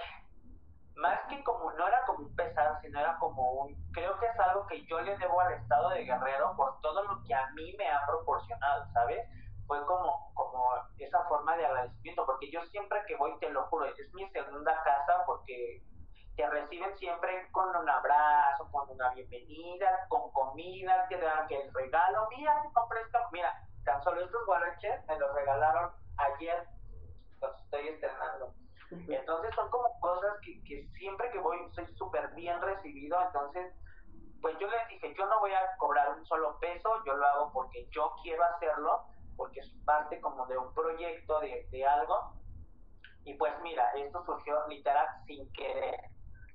más que como, no era como un pesar, sino era como un, creo que es algo que yo le debo al estado de Guerrero por todo lo que a mí me ha proporcionado, ¿sabes? Fue como, como esa forma de agradecimiento, porque yo siempre que voy, te lo juro, es mi segunda casa porque te reciben siempre con un abrazo, con una bienvenida, con comida, te dan que el regalo, mira, te compré esto, mira, tan solo estos guaraches me los regalaron ayer, los estoy estrenando. Entonces son como cosas que, que siempre que voy soy súper bien recibido, entonces pues yo les dije, yo no voy a cobrar un solo peso, yo lo hago porque yo quiero hacerlo, porque es parte como de un proyecto, de, de algo, y pues mira, esto surgió literal sin querer,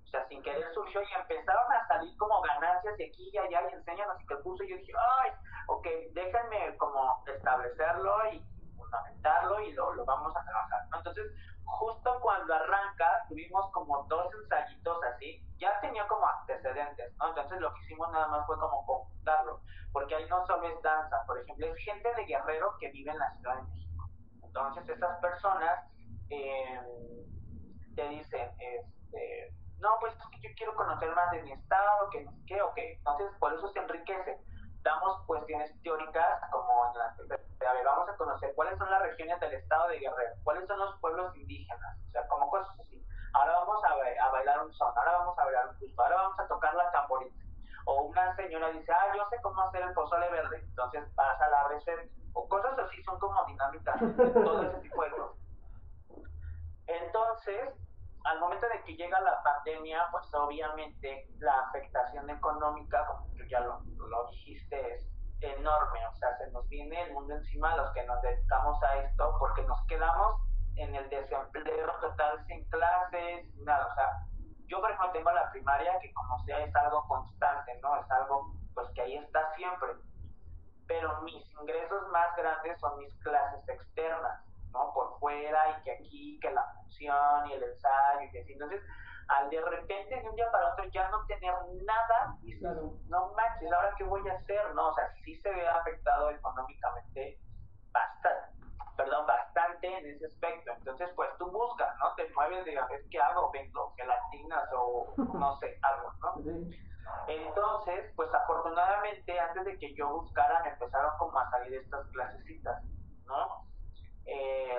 o sea, sin querer surgió y empezaron a salir como ganancias de aquí y allá y enséñanos. Y que puso y yo dije, ay, ok, déjenme como establecerlo y fundamentarlo y lo, lo vamos a trabajar. Entonces, justo cuando arranca, tuvimos como dos ensayitos así, ya tenía como antecedentes, ¿no? Entonces lo que hicimos nada más fue como conjuntarlo, porque ahí no solo es danza, por ejemplo, es gente de Guerrero que vive en la Ciudad de México. Entonces esas personas eh, te dicen, este, no, pues es que yo quiero conocer más de mi estado, que no sé qué, ok, entonces por eso se enriquece. Damos cuestiones teóricas como en las a ver, vamos a conocer cuáles son las regiones del estado de Guerrero, cuáles son los pueblos indígenas, o sea, como cosas así. Ahora vamos a, a bailar un son, ahora vamos a bailar un gusto, ahora vamos a tocar la tamborita. O una señora dice, ah, yo sé cómo hacer el pozole verde, entonces pasa la receta. O cosas así, son como dinámicas, todo ese tipo de cosas. Entonces, al momento de que llega la pandemia, pues obviamente la afectación económica, como tú ya lo, lo dijiste, es enorme. O sea, se nos viene el mundo encima a los que nos dedicamos a esto, porque nos quedamos en el desempleo total, sin clases, nada. O sea, yo por ejemplo tengo la primaria que como sea es algo constante, ¿no? Es algo pues que ahí está siempre. Pero mis ingresos más grandes son mis clases externas, ¿no? Por fuera y que aquí, que la función y el ensayo y así. Entonces, al de repente de un día para otro ya no tener nada, dices, Claro. no manches, ¿ahora qué voy a hacer? No, o sea, sí se ve afectado económicamente bastante, perdón, bastante en ese aspecto. Entonces, pues tú buscas, ¿no? Te mueves de a ver qué hago, vendo gelatinas o *laughs* no sé, algo, ¿no? Entonces, pues afortunadamente antes de que yo buscara me empezaron como a salir estas clasecitas, ¿no? Eh,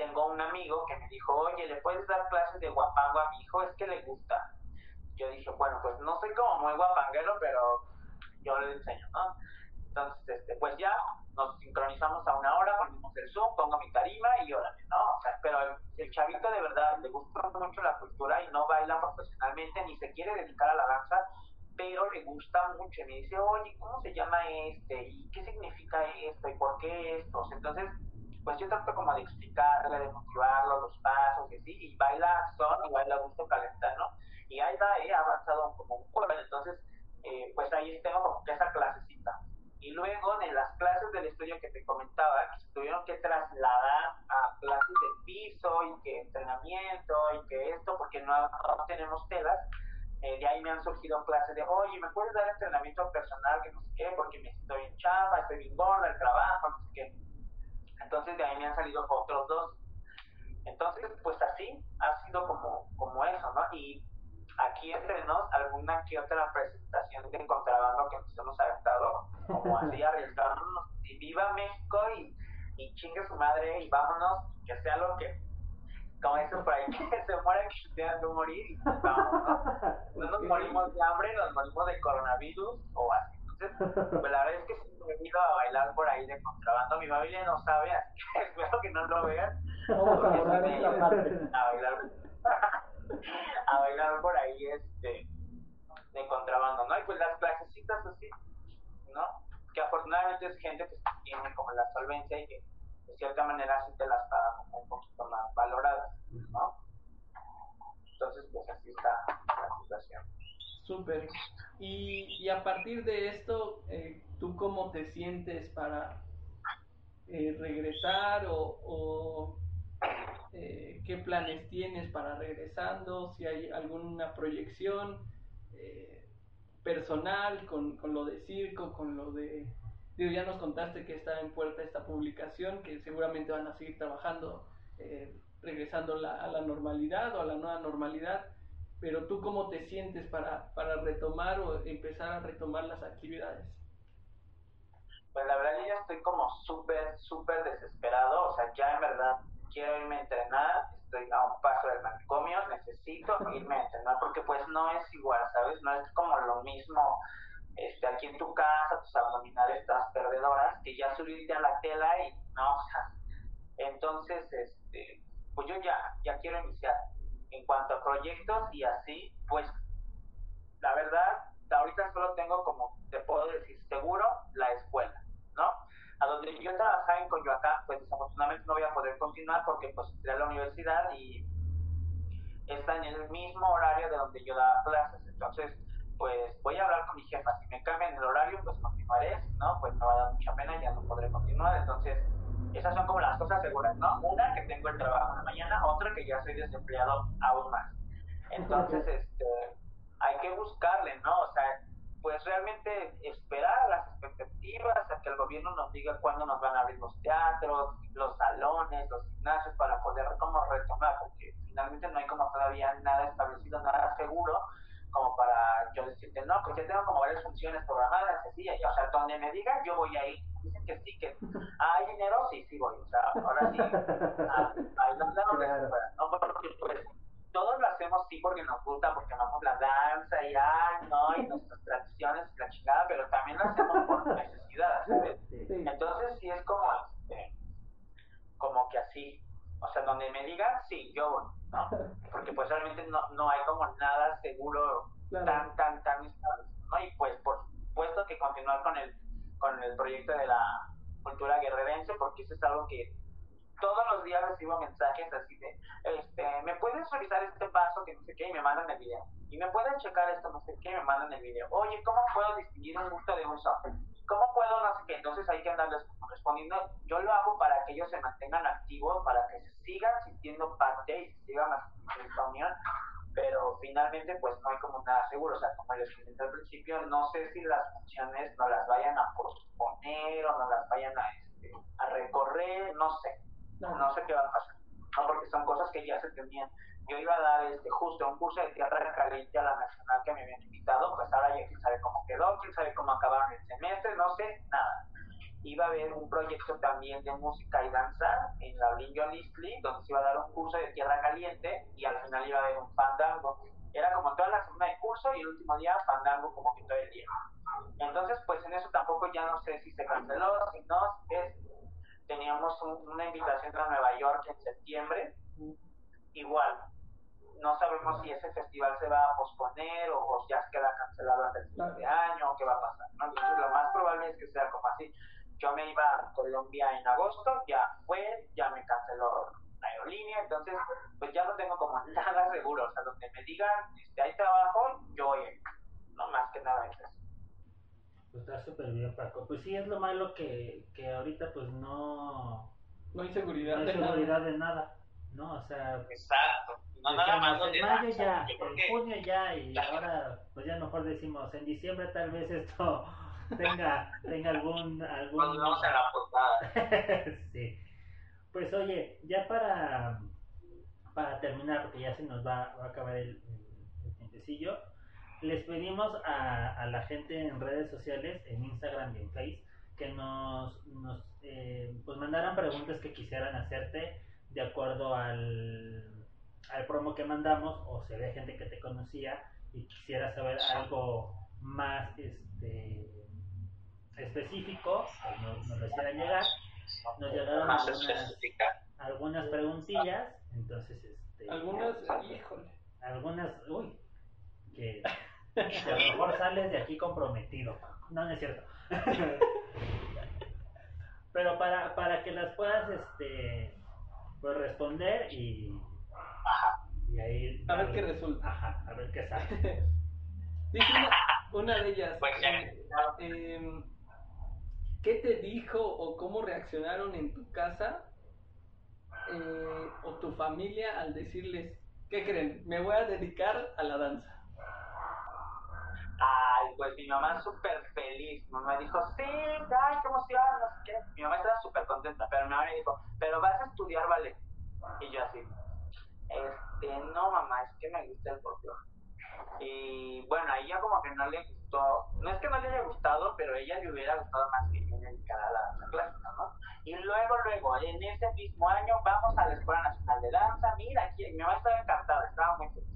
tengo un amigo que me dijo, oye, ¿le puedes dar clases de guapango a mi hijo? Es que le gusta. Yo dije, bueno, pues no soy como muy guapanguero, pero yo le enseño, ¿no? Entonces, este, pues ya nos sincronizamos a una hora, ponemos el Zoom, pongo mi tarima y órale, ¿no? O sea, pero el, el chavito de verdad le gusta mucho la cultura y no baila profesionalmente ni se quiere dedicar a la danza, pero le gusta mucho. Y me dice, oye, ¿cómo se llama este? ¿Y qué significa esto? ¿Y por qué esto? Entonces, pues yo trato como de explicarle, de motivarlo, los pasos y así, y baila son y baila gusto calentano, y ahí va, ha avanzado como un pueblo, entonces, eh, pues ahí tengo como que esa clasecita. Y luego de las clases del estudio que te comentaba, que se tuvieron que trasladar a clases de piso y que entrenamiento y que esto, porque no, no tenemos telas, eh, de ahí me han surgido clases de, oye, ¿me puedes dar entrenamiento personal que no sé qué? Porque me siento bien chava, estoy bien gorda, el trabajo, no sé qué. Entonces de ahí me han salido otros dos. Entonces, pues así ha sido como, como eso, ¿no? Y aquí entre nos, alguna que otra presentación de contrabando que nos hemos adaptado, como así *laughs* arriesgándonos, y viva México y, y chingue su madre y vámonos, que sea lo que como dicen por ahí, *laughs* que se muera que se tenga que morir y vamos, ¿no? No *laughs* pues nos morimos de hambre, nos morimos de coronavirus o así. Entonces, pues la verdad es que sí me he ido a bailar por ahí de contrabando. Mi familia no sabe, así que *laughs* espero que no lo vean. Vamos a Porque borrar sí, esta parte. *laughs* a bailar *laughs* a bailar por ahí este de contrabando, ¿no? Y pues las clasecitas así, ¿no? Que afortunadamente es gente que tiene como la solvencia y que de cierta manera sí te las paga como un poquito más valoradas, ¿no? Entonces pues así está la situación. Súper. Y, y a partir de esto, eh, ¿tú cómo te sientes para eh, regresar o, o, eh, qué planes tienes para regresando? Si hay alguna proyección eh, personal con, con lo de circo, con lo de... Digo, ya nos contaste que está en puerta esta publicación, que seguramente van a seguir trabajando, eh, regresando la- a la normalidad o a la nueva normalidad pero tú cómo te sientes para, para retomar o empezar a retomar las actividades. Pues la verdad yo ya estoy como súper, súper desesperado, o sea, ya en verdad quiero irme a entrenar, estoy a un paso del manicomio, necesito *laughs* irme a entrenar porque pues no es igual, ¿sabes? No es como lo mismo este, aquí en tu casa, tus abdominales, todas perdedoras, que ya subirte a la tela y no, o sea, entonces, este, pues yo ya, ya quiero iniciar. En cuanto a proyectos y así, pues la verdad, ahorita solo tengo como, te puedo decir, seguro la escuela, ¿no? A donde yo trabajaba en Coyoacán, pues desafortunadamente no voy a poder continuar porque pues entré a la universidad y está en el mismo horario de donde yo daba clases. Entonces, pues voy a hablar con mi jefa. Si me cambian el horario, pues continuaré. No, pues me va a dar mucha pena ya no podré continuar. Entonces, esas son como las cosas seguras, ¿no? Una, que tengo el trabajo la mañana, otra, que ya soy desempleado aún más. Entonces, este, hay que buscarle, ¿no? O sea, pues realmente esperar las expectativas a que el gobierno nos diga cuándo nos van a abrir los teatros, los salones, los gimnasios para poder como retomar, porque finalmente no hay como todavía nada establecido, nada seguro como para yo decirte, no, pues ya tengo como varias funciones programadas, así, y, o sea, donde me digan, yo voy ahí. Dicen que sí, que hay dinero, sí, sí voy, o sea, ahora sí, no, Claro. no, porque pues todos lo hacemos sí porque nos gusta, porque amamos la danza y ay, no, y nuestras tradiciones y la chingada, pero también lo hacemos por necesidad, ¿sabes? Sí. Sí. Entonces sí es como, este, como que así, o sea, donde me digan, sí, yo voy, ¿no? Porque pues realmente no, no hay como nada seguro Claro. tan, tan, tan establecido, ¿no? Y pues por supuesto que continuar con el, con el proyecto de la cultura guerrerense, porque eso es algo que todos los días recibo mensajes así de, este, ¿me puedes revisar este paso que no sé qué? Y me mandan el video. Y me puedes checar esto, no sé qué, y me mandan el video. Oye, ¿cómo puedo distinguir un gusto de un software? ¿Cómo puedo no sé qué? Entonces hay que andarles respondiendo. Yo lo hago para que ellos se mantengan activos, para que se sigan sintiendo parte y se sigan esta unión. Pero finalmente, pues no hay como nada seguro. O sea, como les comenté al principio, no sé si las funciones no las vayan a posponer o no las vayan a, este, a recorrer, no sé no sé qué va a pasar, ¿no? porque son cosas que ya se tenían. Yo iba a dar este, justo un curso de tierra caliente a la nacional que me habían invitado, pues ahora ya quién sabe cómo quedó, quién sabe cómo acabaron el semestre, no sé, nada. Iba a haber un proyecto también de música y danza en la Olinjo Listli, donde se iba a dar un curso de tierra caliente y al final iba a haber un fandango. Era como toda la semana de curso y el último día fandango como que todo el día. Entonces, pues en eso tampoco ya no sé si se canceló, si no, es teníamos un- una invitación a Nueva York en septiembre, igual, no sabemos si ese festival se va a posponer o, o ya queda cancelado hasta el siguiente año o qué va a pasar, ¿no? Entonces lo más probable es que sea como así. Yo me iba a Colombia en agosto, ya fue, ya me canceló la aerolínea, entonces pues ya no tengo como *laughs* nada seguro, o sea, donde me digan, este, hay trabajo, yo voy, no más que nada es eso. Pues está súper bien, Paco. Pues sí, es lo malo que, que ahorita pues no, No hay seguridad. no hay de nada. seguridad de nada, ¿no? O sea, Exacto. No nada más donde en mayo ya, en junio ya, y Claro. *laughs* ahora pues ya mejor decimos, en diciembre tal vez esto tenga, tenga algún... algún... cuando vamos a la portada. *laughs* sí. Pues oye, ya para, para terminar, porque ya se nos va, va a acabar el, el, el tiempecillo, les pedimos a, a, la gente en redes sociales, en Instagram y en Facebook, que nos, nos eh, pues mandaran preguntas que quisieran hacerte de acuerdo al, al promo que mandamos o si había gente que te conocía y quisiera saber algo más este específico, pues nos, nos lo hicieran llegar. Nos llegaron algunas, algunas preguntillas, entonces este algunas, híjole. Algunas, uy, *laughs* que a lo mejor sales de aquí comprometido. No, no es cierto. *laughs* Pero para, para que las puedas este pues responder y, y ahí a ver qué resulta. Ajá, a ver qué sale. *laughs* Dice una, de ellas. Pues eh, ¿Qué te dijo o cómo reaccionaron en tu casa eh, o tu familia al decirles, ¿qué creen? Me voy a dedicar a la danza. Ay, pues mi mamá súper feliz. Mi mamá dijo, sí, ay, qué emoción, no sé qué. Mi mamá estaba súper contenta, pero mi mamá me dijo, pero vas a estudiar ballet. Y yo así, este, no mamá, es que me gusta el folclore. Y bueno, a ella como que no le gustó, no es que no le haya gustado, pero a ella le hubiera gustado más que dedicara a la danza clásica, ¿no? Y luego, luego, en ese mismo año vamos a la Escuela Nacional de Danza, mira, aquí, mi mamá estaba encantada, estaba muy feliz.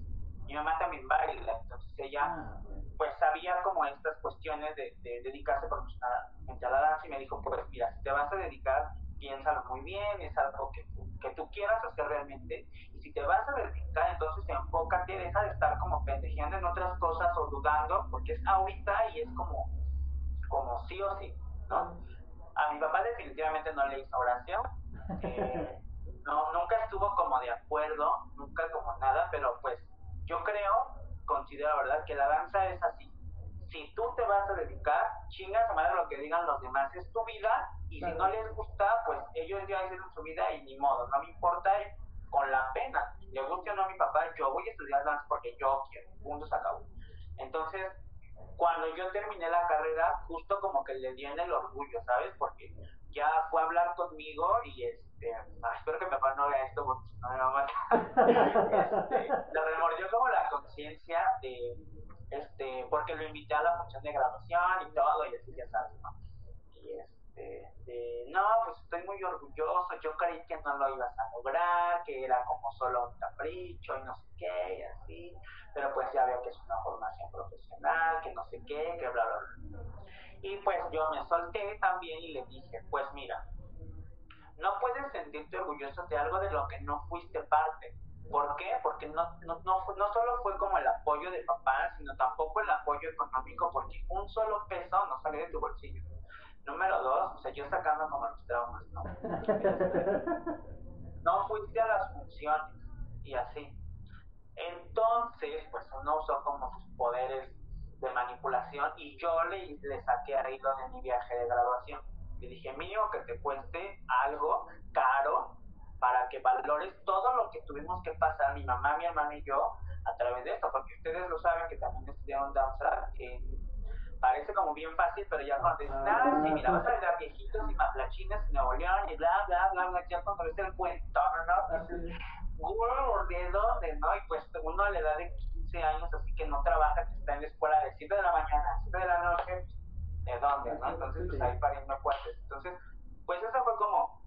Mi mamá también baila, entonces ella ah, pues sabía como estas cuestiones de, de dedicarse profesionalmente a la danza y me dijo, pues mira, si te vas a dedicar, piénsalo muy bien, es algo que, que tú quieras hacer realmente y si te vas a dedicar, entonces enfócate, deja de estar como pendejeando en otras cosas o dudando, porque es ahorita y es como, como sí o sí, ¿no? A mi papá definitivamente no le hizo oración, eh, no, nunca estuvo como de acuerdo, nunca como nada, pero pues yo creo considero, la verdad, que la danza es así. Si tú te vas a dedicar, chingas a madre lo que digan los demás, es tu vida y si no les gusta, pues ellos ya hicieron su vida y ni modo, no me importa con la pena. Le guste o no a mi papá, yo voy a estudiar danza porque yo quiero, punto se acabó. Entonces, cuando yo terminé la carrera, justo como que le di en el orgullo, ¿sabes? Porque ya fue a hablar conmigo y este, espero que mi papá no vea esto porque si no me va a matar. *laughs* este, le remordió como la conciencia de, este, porque lo invité a la función de graduación y todo, y así ya sabes, ¿no? Y este, de, no, pues estoy muy orgulloso, yo creí que no lo ibas a lograr, que era como solo un capricho y no sé qué, y así, pero pues ya veo que es una formación profesional, que no sé qué, que bla, bla, bla. Y pues yo me solté también y le dije, pues mira, no puedes sentirte orgulloso de algo de lo que no fuiste parte. ¿Por qué? Porque no, no, no, no solo fue como el apoyo de papá, sino tampoco el apoyo económico, porque un solo peso no sale de tu bolsillo. Número dos, o sea, yo sacando como los traumas, ¿no? *laughs* no fuiste a las funciones y así. Entonces, pues uno usó como sus poderes de manipulación y yo le, le saqué a Hilo de mi viaje de graduación. Le dije, mínimo que te cueste algo caro para que valores todo lo que tuvimos que pasar, mi mamá, mi hermana y yo, a través de esto, porque ustedes lo saben que también estudiaron danza, que parece como bien fácil, pero ya cuando dicen, ah, sí, mira, vas a ver a viejitos y maplachines en Nuevo León y bla, bla, bla, bla, ya cuando ves el cuento, ¿no? ¿no? ¿de dónde, no? Y pues uno a la edad de años, así que no trabaja, que está en la escuela de 7 de la mañana a 7 de la noche, ¿de dónde? ¿no? Entonces, pues ahí pariendo fuertes. Entonces, pues esa fue como,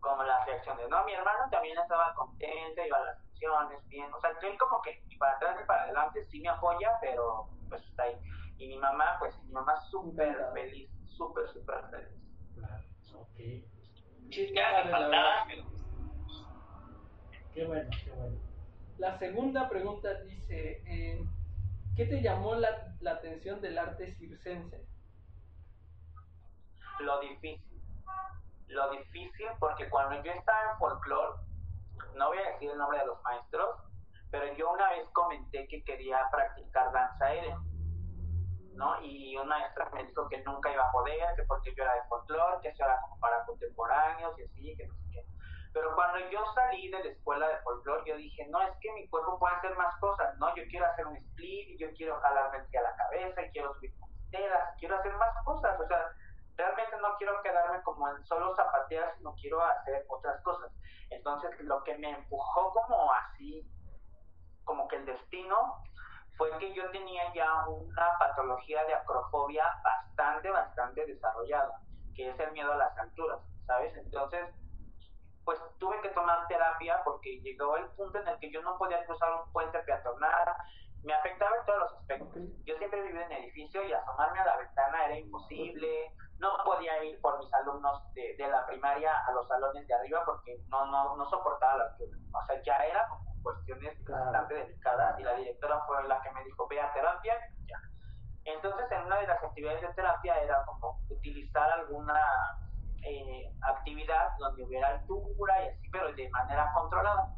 como las reacciones, ¿no? Mi hermano también estaba contento, iba a las funciones, bien, o sea, él como que ni para atrás ni para adelante sí me apoya, pero pues está ahí. Y mi mamá, pues mi mamá súper feliz, súper, súper feliz. Claro, ok. Qué bueno, qué bueno. La segunda pregunta dice, eh, ¿qué te llamó la, la, atención del arte circense? Lo difícil. Lo difícil porque cuando yo estaba en folclore, no voy a decir el nombre de los maestros, pero yo una vez comenté que quería practicar danza aérea. ¿No? Y una maestra me dijo que nunca iba a poder, que porque yo era de folclore, que eso era como para contemporáneos y así, que no sé qué. Pero cuando yo salí de la escuela de folclore, yo dije, no, es que mi cuerpo puede hacer más cosas, ¿no? Yo quiero hacer un split, yo quiero jalarme a la cabeza, y quiero subir telas, quiero hacer más cosas, o sea, realmente no quiero quedarme como en solo zapatear, sino quiero hacer otras cosas. Entonces, lo que me empujó como así, como que el destino, fue que yo tenía ya una patología de acrofobia bastante, bastante desarrollada, que es el miedo a las alturas, ¿sabes? Entonces, pues tuve que tomar terapia porque llegó el punto en el que yo no podía cruzar un puente peatonal, me afectaba en todos los aspectos. Yo siempre viví en edificio y asomarme a la ventana era imposible, no podía ir por mis alumnos de, de la primaria a los salones de arriba porque no, no, no soportaba la altura. O sea, ya era como cuestiones bastante delicadas y la directora fue la que me dijo, ve a terapia, ya. Entonces, en una de las actividades de terapia era como utilizar alguna eh, actividad donde hubiera altura y así, pero de manera controlada.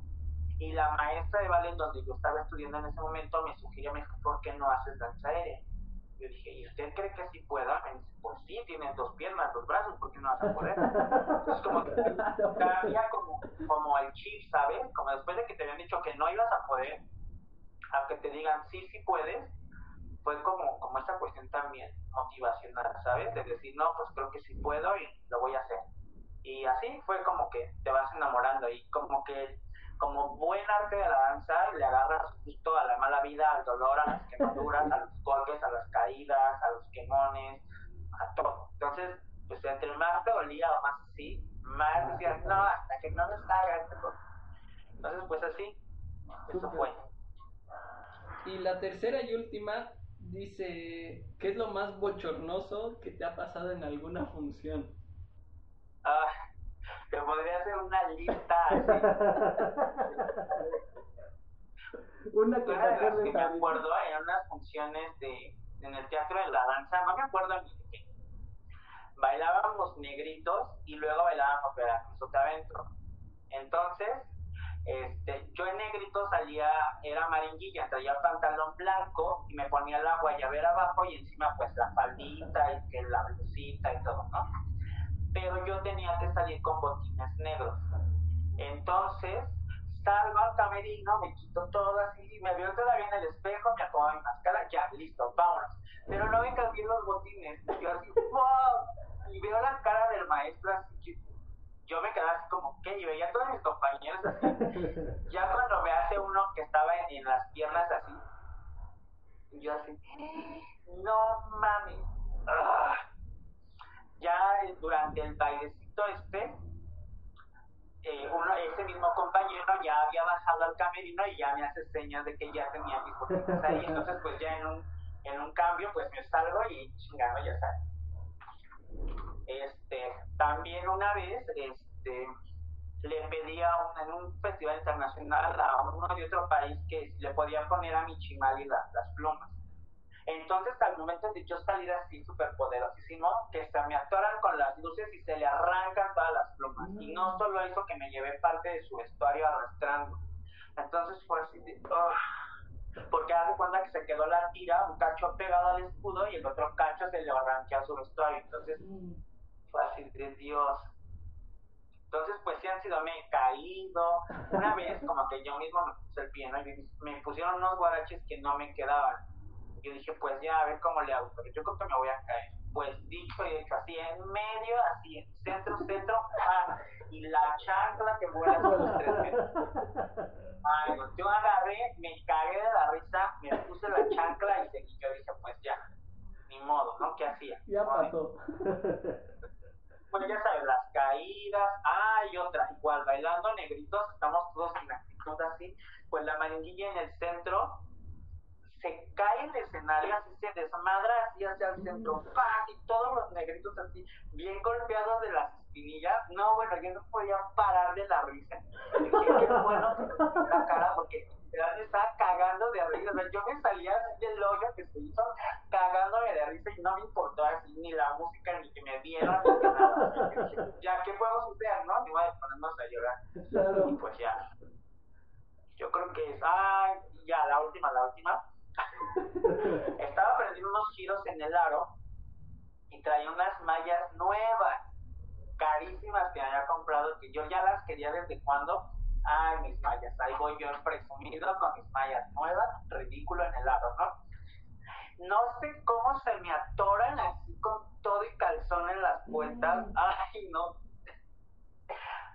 Y la maestra de ballet donde yo estaba estudiando en ese momento me sugirió, me dijo, ¿por qué no haces danza aérea? Yo dije, ¿y usted cree que sí pueda? Me dice, pues sí, tienes dos piernas, dos brazos, ¿por qué no vas a poder? Entonces como que *laughs* como, como el chip, ¿sabes? Como después de que te habían dicho que no ibas a poder, a que te digan, sí, sí puedes, fue como, como esa cuestión también motivacional, ¿sabes? De decir, no, pues creo que sí puedo y lo voy a hacer. Y así fue como que te vas enamorando y como que como buen arte de la danza le agarras justo a la mala vida, al dolor, a las quemaduras, a los golpes, a las caídas, a los quemones, a todo. Entonces, pues entre más te dolía o más así, más decías, no, hasta que no me salga esta cosa. Entonces, pues así, eso fue. Y la tercera y última dice, ¿qué es lo más bochornoso que te ha pasado en alguna función? Ah, te podría hacer una lista *laughs* así. Una que Una de las que me acuerdo en unas funciones de, en el teatro de la danza, no me acuerdo ni de qué. Bailábamos negritos y luego bailábamos otra adentro. Entonces, este, yo en negrito salía, era maringuilla, traía pantalón blanco y me ponía la guayabera abajo y encima pues la faldita y que la blusita y todo, ¿no? Pero yo tenía que salir con botines negros. Entonces, salgo al camerino, me quito todo así, me veo todavía en el espejo, me acomodo mi máscara, ya, listo, vámonos. Pero no me cambié los botines, yo así, wow, y veo la cara del maestro así, que yo me quedaba así como, ¿qué? Y veía a todos mis compañeros así, *laughs* ya cuando me hace uno que estaba en, en las piernas así, yo así, no mames, ah. Ya eh, durante el bailecito este, eh, uno, ese mismo compañero ya había bajado al camerino y ya me hace señas de que ya tenía mis botines ahí. *laughs* Entonces, pues ya en un, en un cambio, pues me salgo y chingado, ya sabes. Este, también una vez, este, le pedí a un, en un festival internacional a uno de otro país que le podía poner a mi chimali la, las plumas. Entonces, al momento de yo salir así súper poderosísimo, que se me atoran con las luces y se le arrancan todas las plumas. Y no solo eso, que me llevé parte de su vestuario arrastrando. Entonces fue así de... ugh. porque hace cuenta que se quedó la tira, un cacho pegado al escudo y el otro cacho se le arranqué a su vestuario. Entonces fue así de Dios. Entonces, pues sí han sido, me he caído. Una vez, como que yo mismo me puse el pie, ¿no? Y me pusieron unos guaraches que no me quedaban yo dije, pues ya, a ver cómo le hago, pero yo creo que me voy a caer. Pues dicho y hecho, así en medio, así en centro, centro, *laughs* ah, y la chancla que vuela sobre los tres metros. Ay, no, yo agarré, me cagué de la risa, me puse la chancla y seguí. Yo dije, pues ya, ni modo, ¿no? ¿Qué hacía? Ya ¿No? pasó. Pues ya sabes, las caídas, ah, y otra, igual, bailando negritos, estamos todos en actitud así, pues la maringuilla en el centro, se cae el escenario, así se desmadra así hacia el centro, ¡pam! y todos los negritos así, bien golpeados de las espinillas. No, bueno, yo no podía parar de la risa. *laughs* Dije, qué bueno que la cara, porque me estaba cagando de risa. O sea, yo me salía así del hoyo que se hizo, cagándome de risa y no me importó así ni la música, ni que me vieran, ni que nada. Dije, ya, ¿qué podemos hacer, no? Ni voy a ponernos a llorar. Claro. Y pues ya. Yo creo que es, ay, ya, la última, la última. *laughs* Estaba aprendiendo unos giros en el aro y traía unas mallas nuevas, carísimas que había comprado, que yo ya las quería desde cuando. Ay, mis mallas, ahí voy yo presumido con mis mallas nuevas, ridículo en el aro, ¿no? No sé cómo se me atoran así con todo y calzón en las vueltas. Ay, no.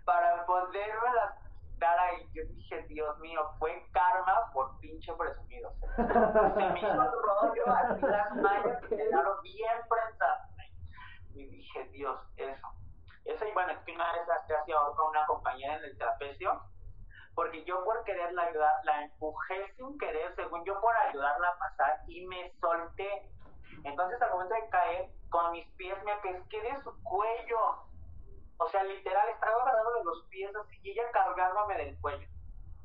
Para poderme las quitar ahí, yo dije, Dios mío, fue karma por pinche presumido. o *laughs* sea, se me hizo el rollo, así las mallas quedaron bien prensadas. Y dije, Dios, eso. Eso, y bueno, es que una vez casi ahorca una compañera en el trapecio, porque yo por quererla ayudar, la empujé sin querer, según yo por ayudarla a pasar, y me solté. Entonces, al momento de caer, con mis pies me pesqué de su cuello. O sea, literal, estaba agarrado de los pies así, y ella cargándome del cuello.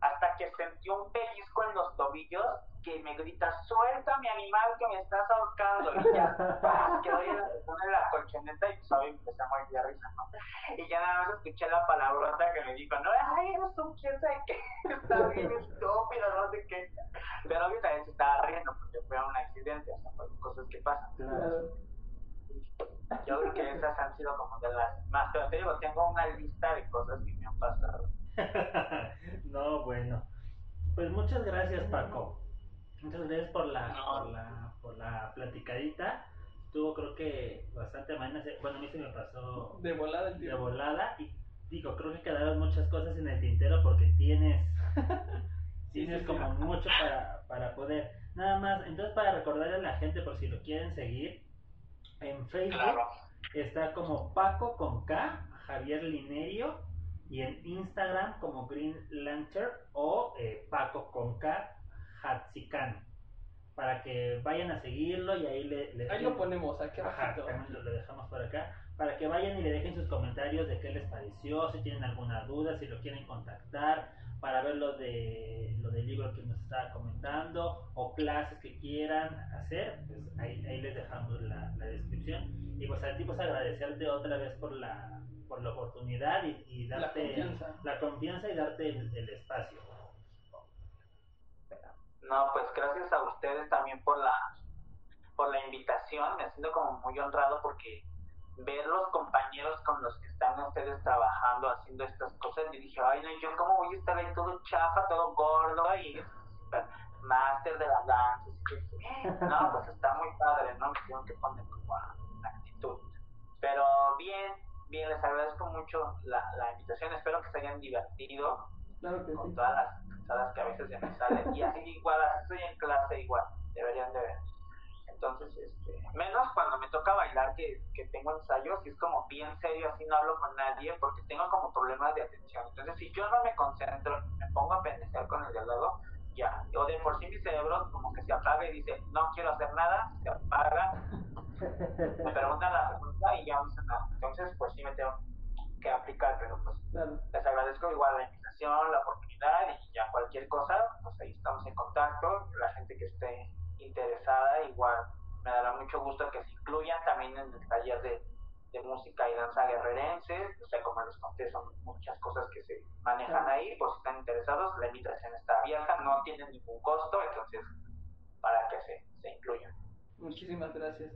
Hasta que sentí un pellizco en los tobillos que me grita, suelta mi animal que me estás ahorcando. Y ya, ¡pah! *laughs* quedó en la, en la colchoneta y pues ahí empecé a morir de risa, ¿no? Y ya nada más escuché la palabrota que me dijo, no, ay, eres un quién sabe qué, *laughs* está bien estúpido, no sé qué. Pero obvio también se estaba riendo porque fue un accidente, o sea, cosas que pasan. Claro. Yo creo que esas han sido como de las más, pero te digo, tengo una lista de cosas que me han pasado. *laughs* no, bueno. Pues muchas gracias, Paco. Muchas gracias por la, No. por la, por la platicadita. Estuvo creo que bastante amena. Bueno, a mí se me pasó De volada el de tiempo. volada y digo, creo que quedaron muchas cosas en el tintero porque tienes, *laughs* Sí, tienes sí, sí. como mucho para, para poder. Nada más, entonces para recordarle a la gente por si lo quieren seguir, en Facebook Claro. está como Paco con K, Javier Linerio, y en Instagram como Green Lantern o eh, Paco con K, Hatzikan. Para que vayan a seguirlo y ahí le, le Ahí lo ponemos, aquí Ajá, abajito. también lo, lo dejamos por acá. Para que vayan y le dejen sus comentarios de qué les pareció, si tienen alguna duda, si lo quieren contactar, para ver lo, de, lo del libro que nos estaba comentando, o clases que quieran hacer, pues ahí, ahí les dejamos la, la descripción. Y pues a ti pues agradecerte otra vez por la, por la oportunidad y, y La darte confianza. la confianza y darte el, el espacio. No, pues gracias a ustedes también por la por la invitación. Me siento como muy honrado porque ver los compañeros con los que ustedes trabajando, haciendo estas cosas, y dije, ay, no, yo cómo voy a estar ahí todo chafa, todo gordo y máster de y que, *laughs* No, pues está muy padre, ¿no? Me tengo que poner como a la actitud. Pero bien, bien, les agradezco mucho la, la invitación. Espero que se hayan divertido Claro que con sí. todas las cansadas que a veces se me salen. Y así igual, así estoy en clase igual, deberían de ver. Entonces, este, menos cuando me toca bailar que, que tengo ensayos y es como bien serio, así no hablo con nadie porque tengo como problemas de atención. Entonces, si yo no me concentro, me pongo a pendejear con el de al lado, ya. O de por sí mi cerebro como que se apaga y dice, no quiero hacer nada, se apaga, me preguntan la pregunta y ya no hice nada. Entonces, pues sí me tengo que aplicar, pero pues Claro. les agradezco igual la invitación, la oportunidad y ya cualquier cosa, pues ahí estamos en contacto. La gente que esté interesada, igual me dará mucho gusto que se incluyan también en el taller de, de música y danza guerrerense. O sea, como les conté, son muchas cosas que se manejan ahí. Por si están interesados, la invitación está abierta, no tiene ningún costo, entonces para que se, se incluyan. Muchísimas gracias.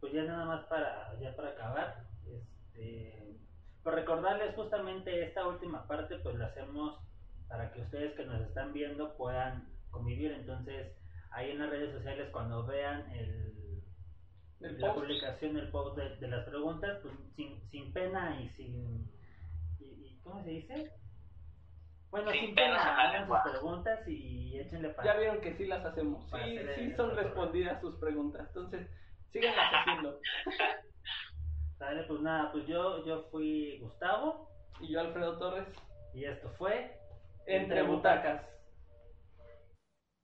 Pues ya nada más para, ya para acabar, este, pues recordarles justamente esta última parte, pues la hacemos para que ustedes que nos están viendo puedan convivir. Entonces, ahí en las redes sociales cuando vean el, El la post. publicación, el post de, de las preguntas, pues sin, sin pena y sin, y, y- ¿cómo se dice? Bueno, sin, Sin pena, hagan sus preguntas y échenle para Ya vieron que sí las hacemos. Sí, sí son respondidas sus preguntas. Entonces, síganlas haciendo. *laughs* Sale, pues nada, pues yo, yo fui Gustavo Y yo, Alfredo Torres, y esto fue entre butacas.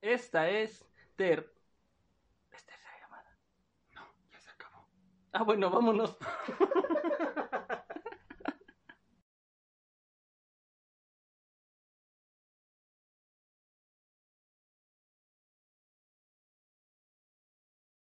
Esta es Esther. ¿Esther se ha llamada? No, ya se acabó. Ah, bueno, vámonos. *laughs*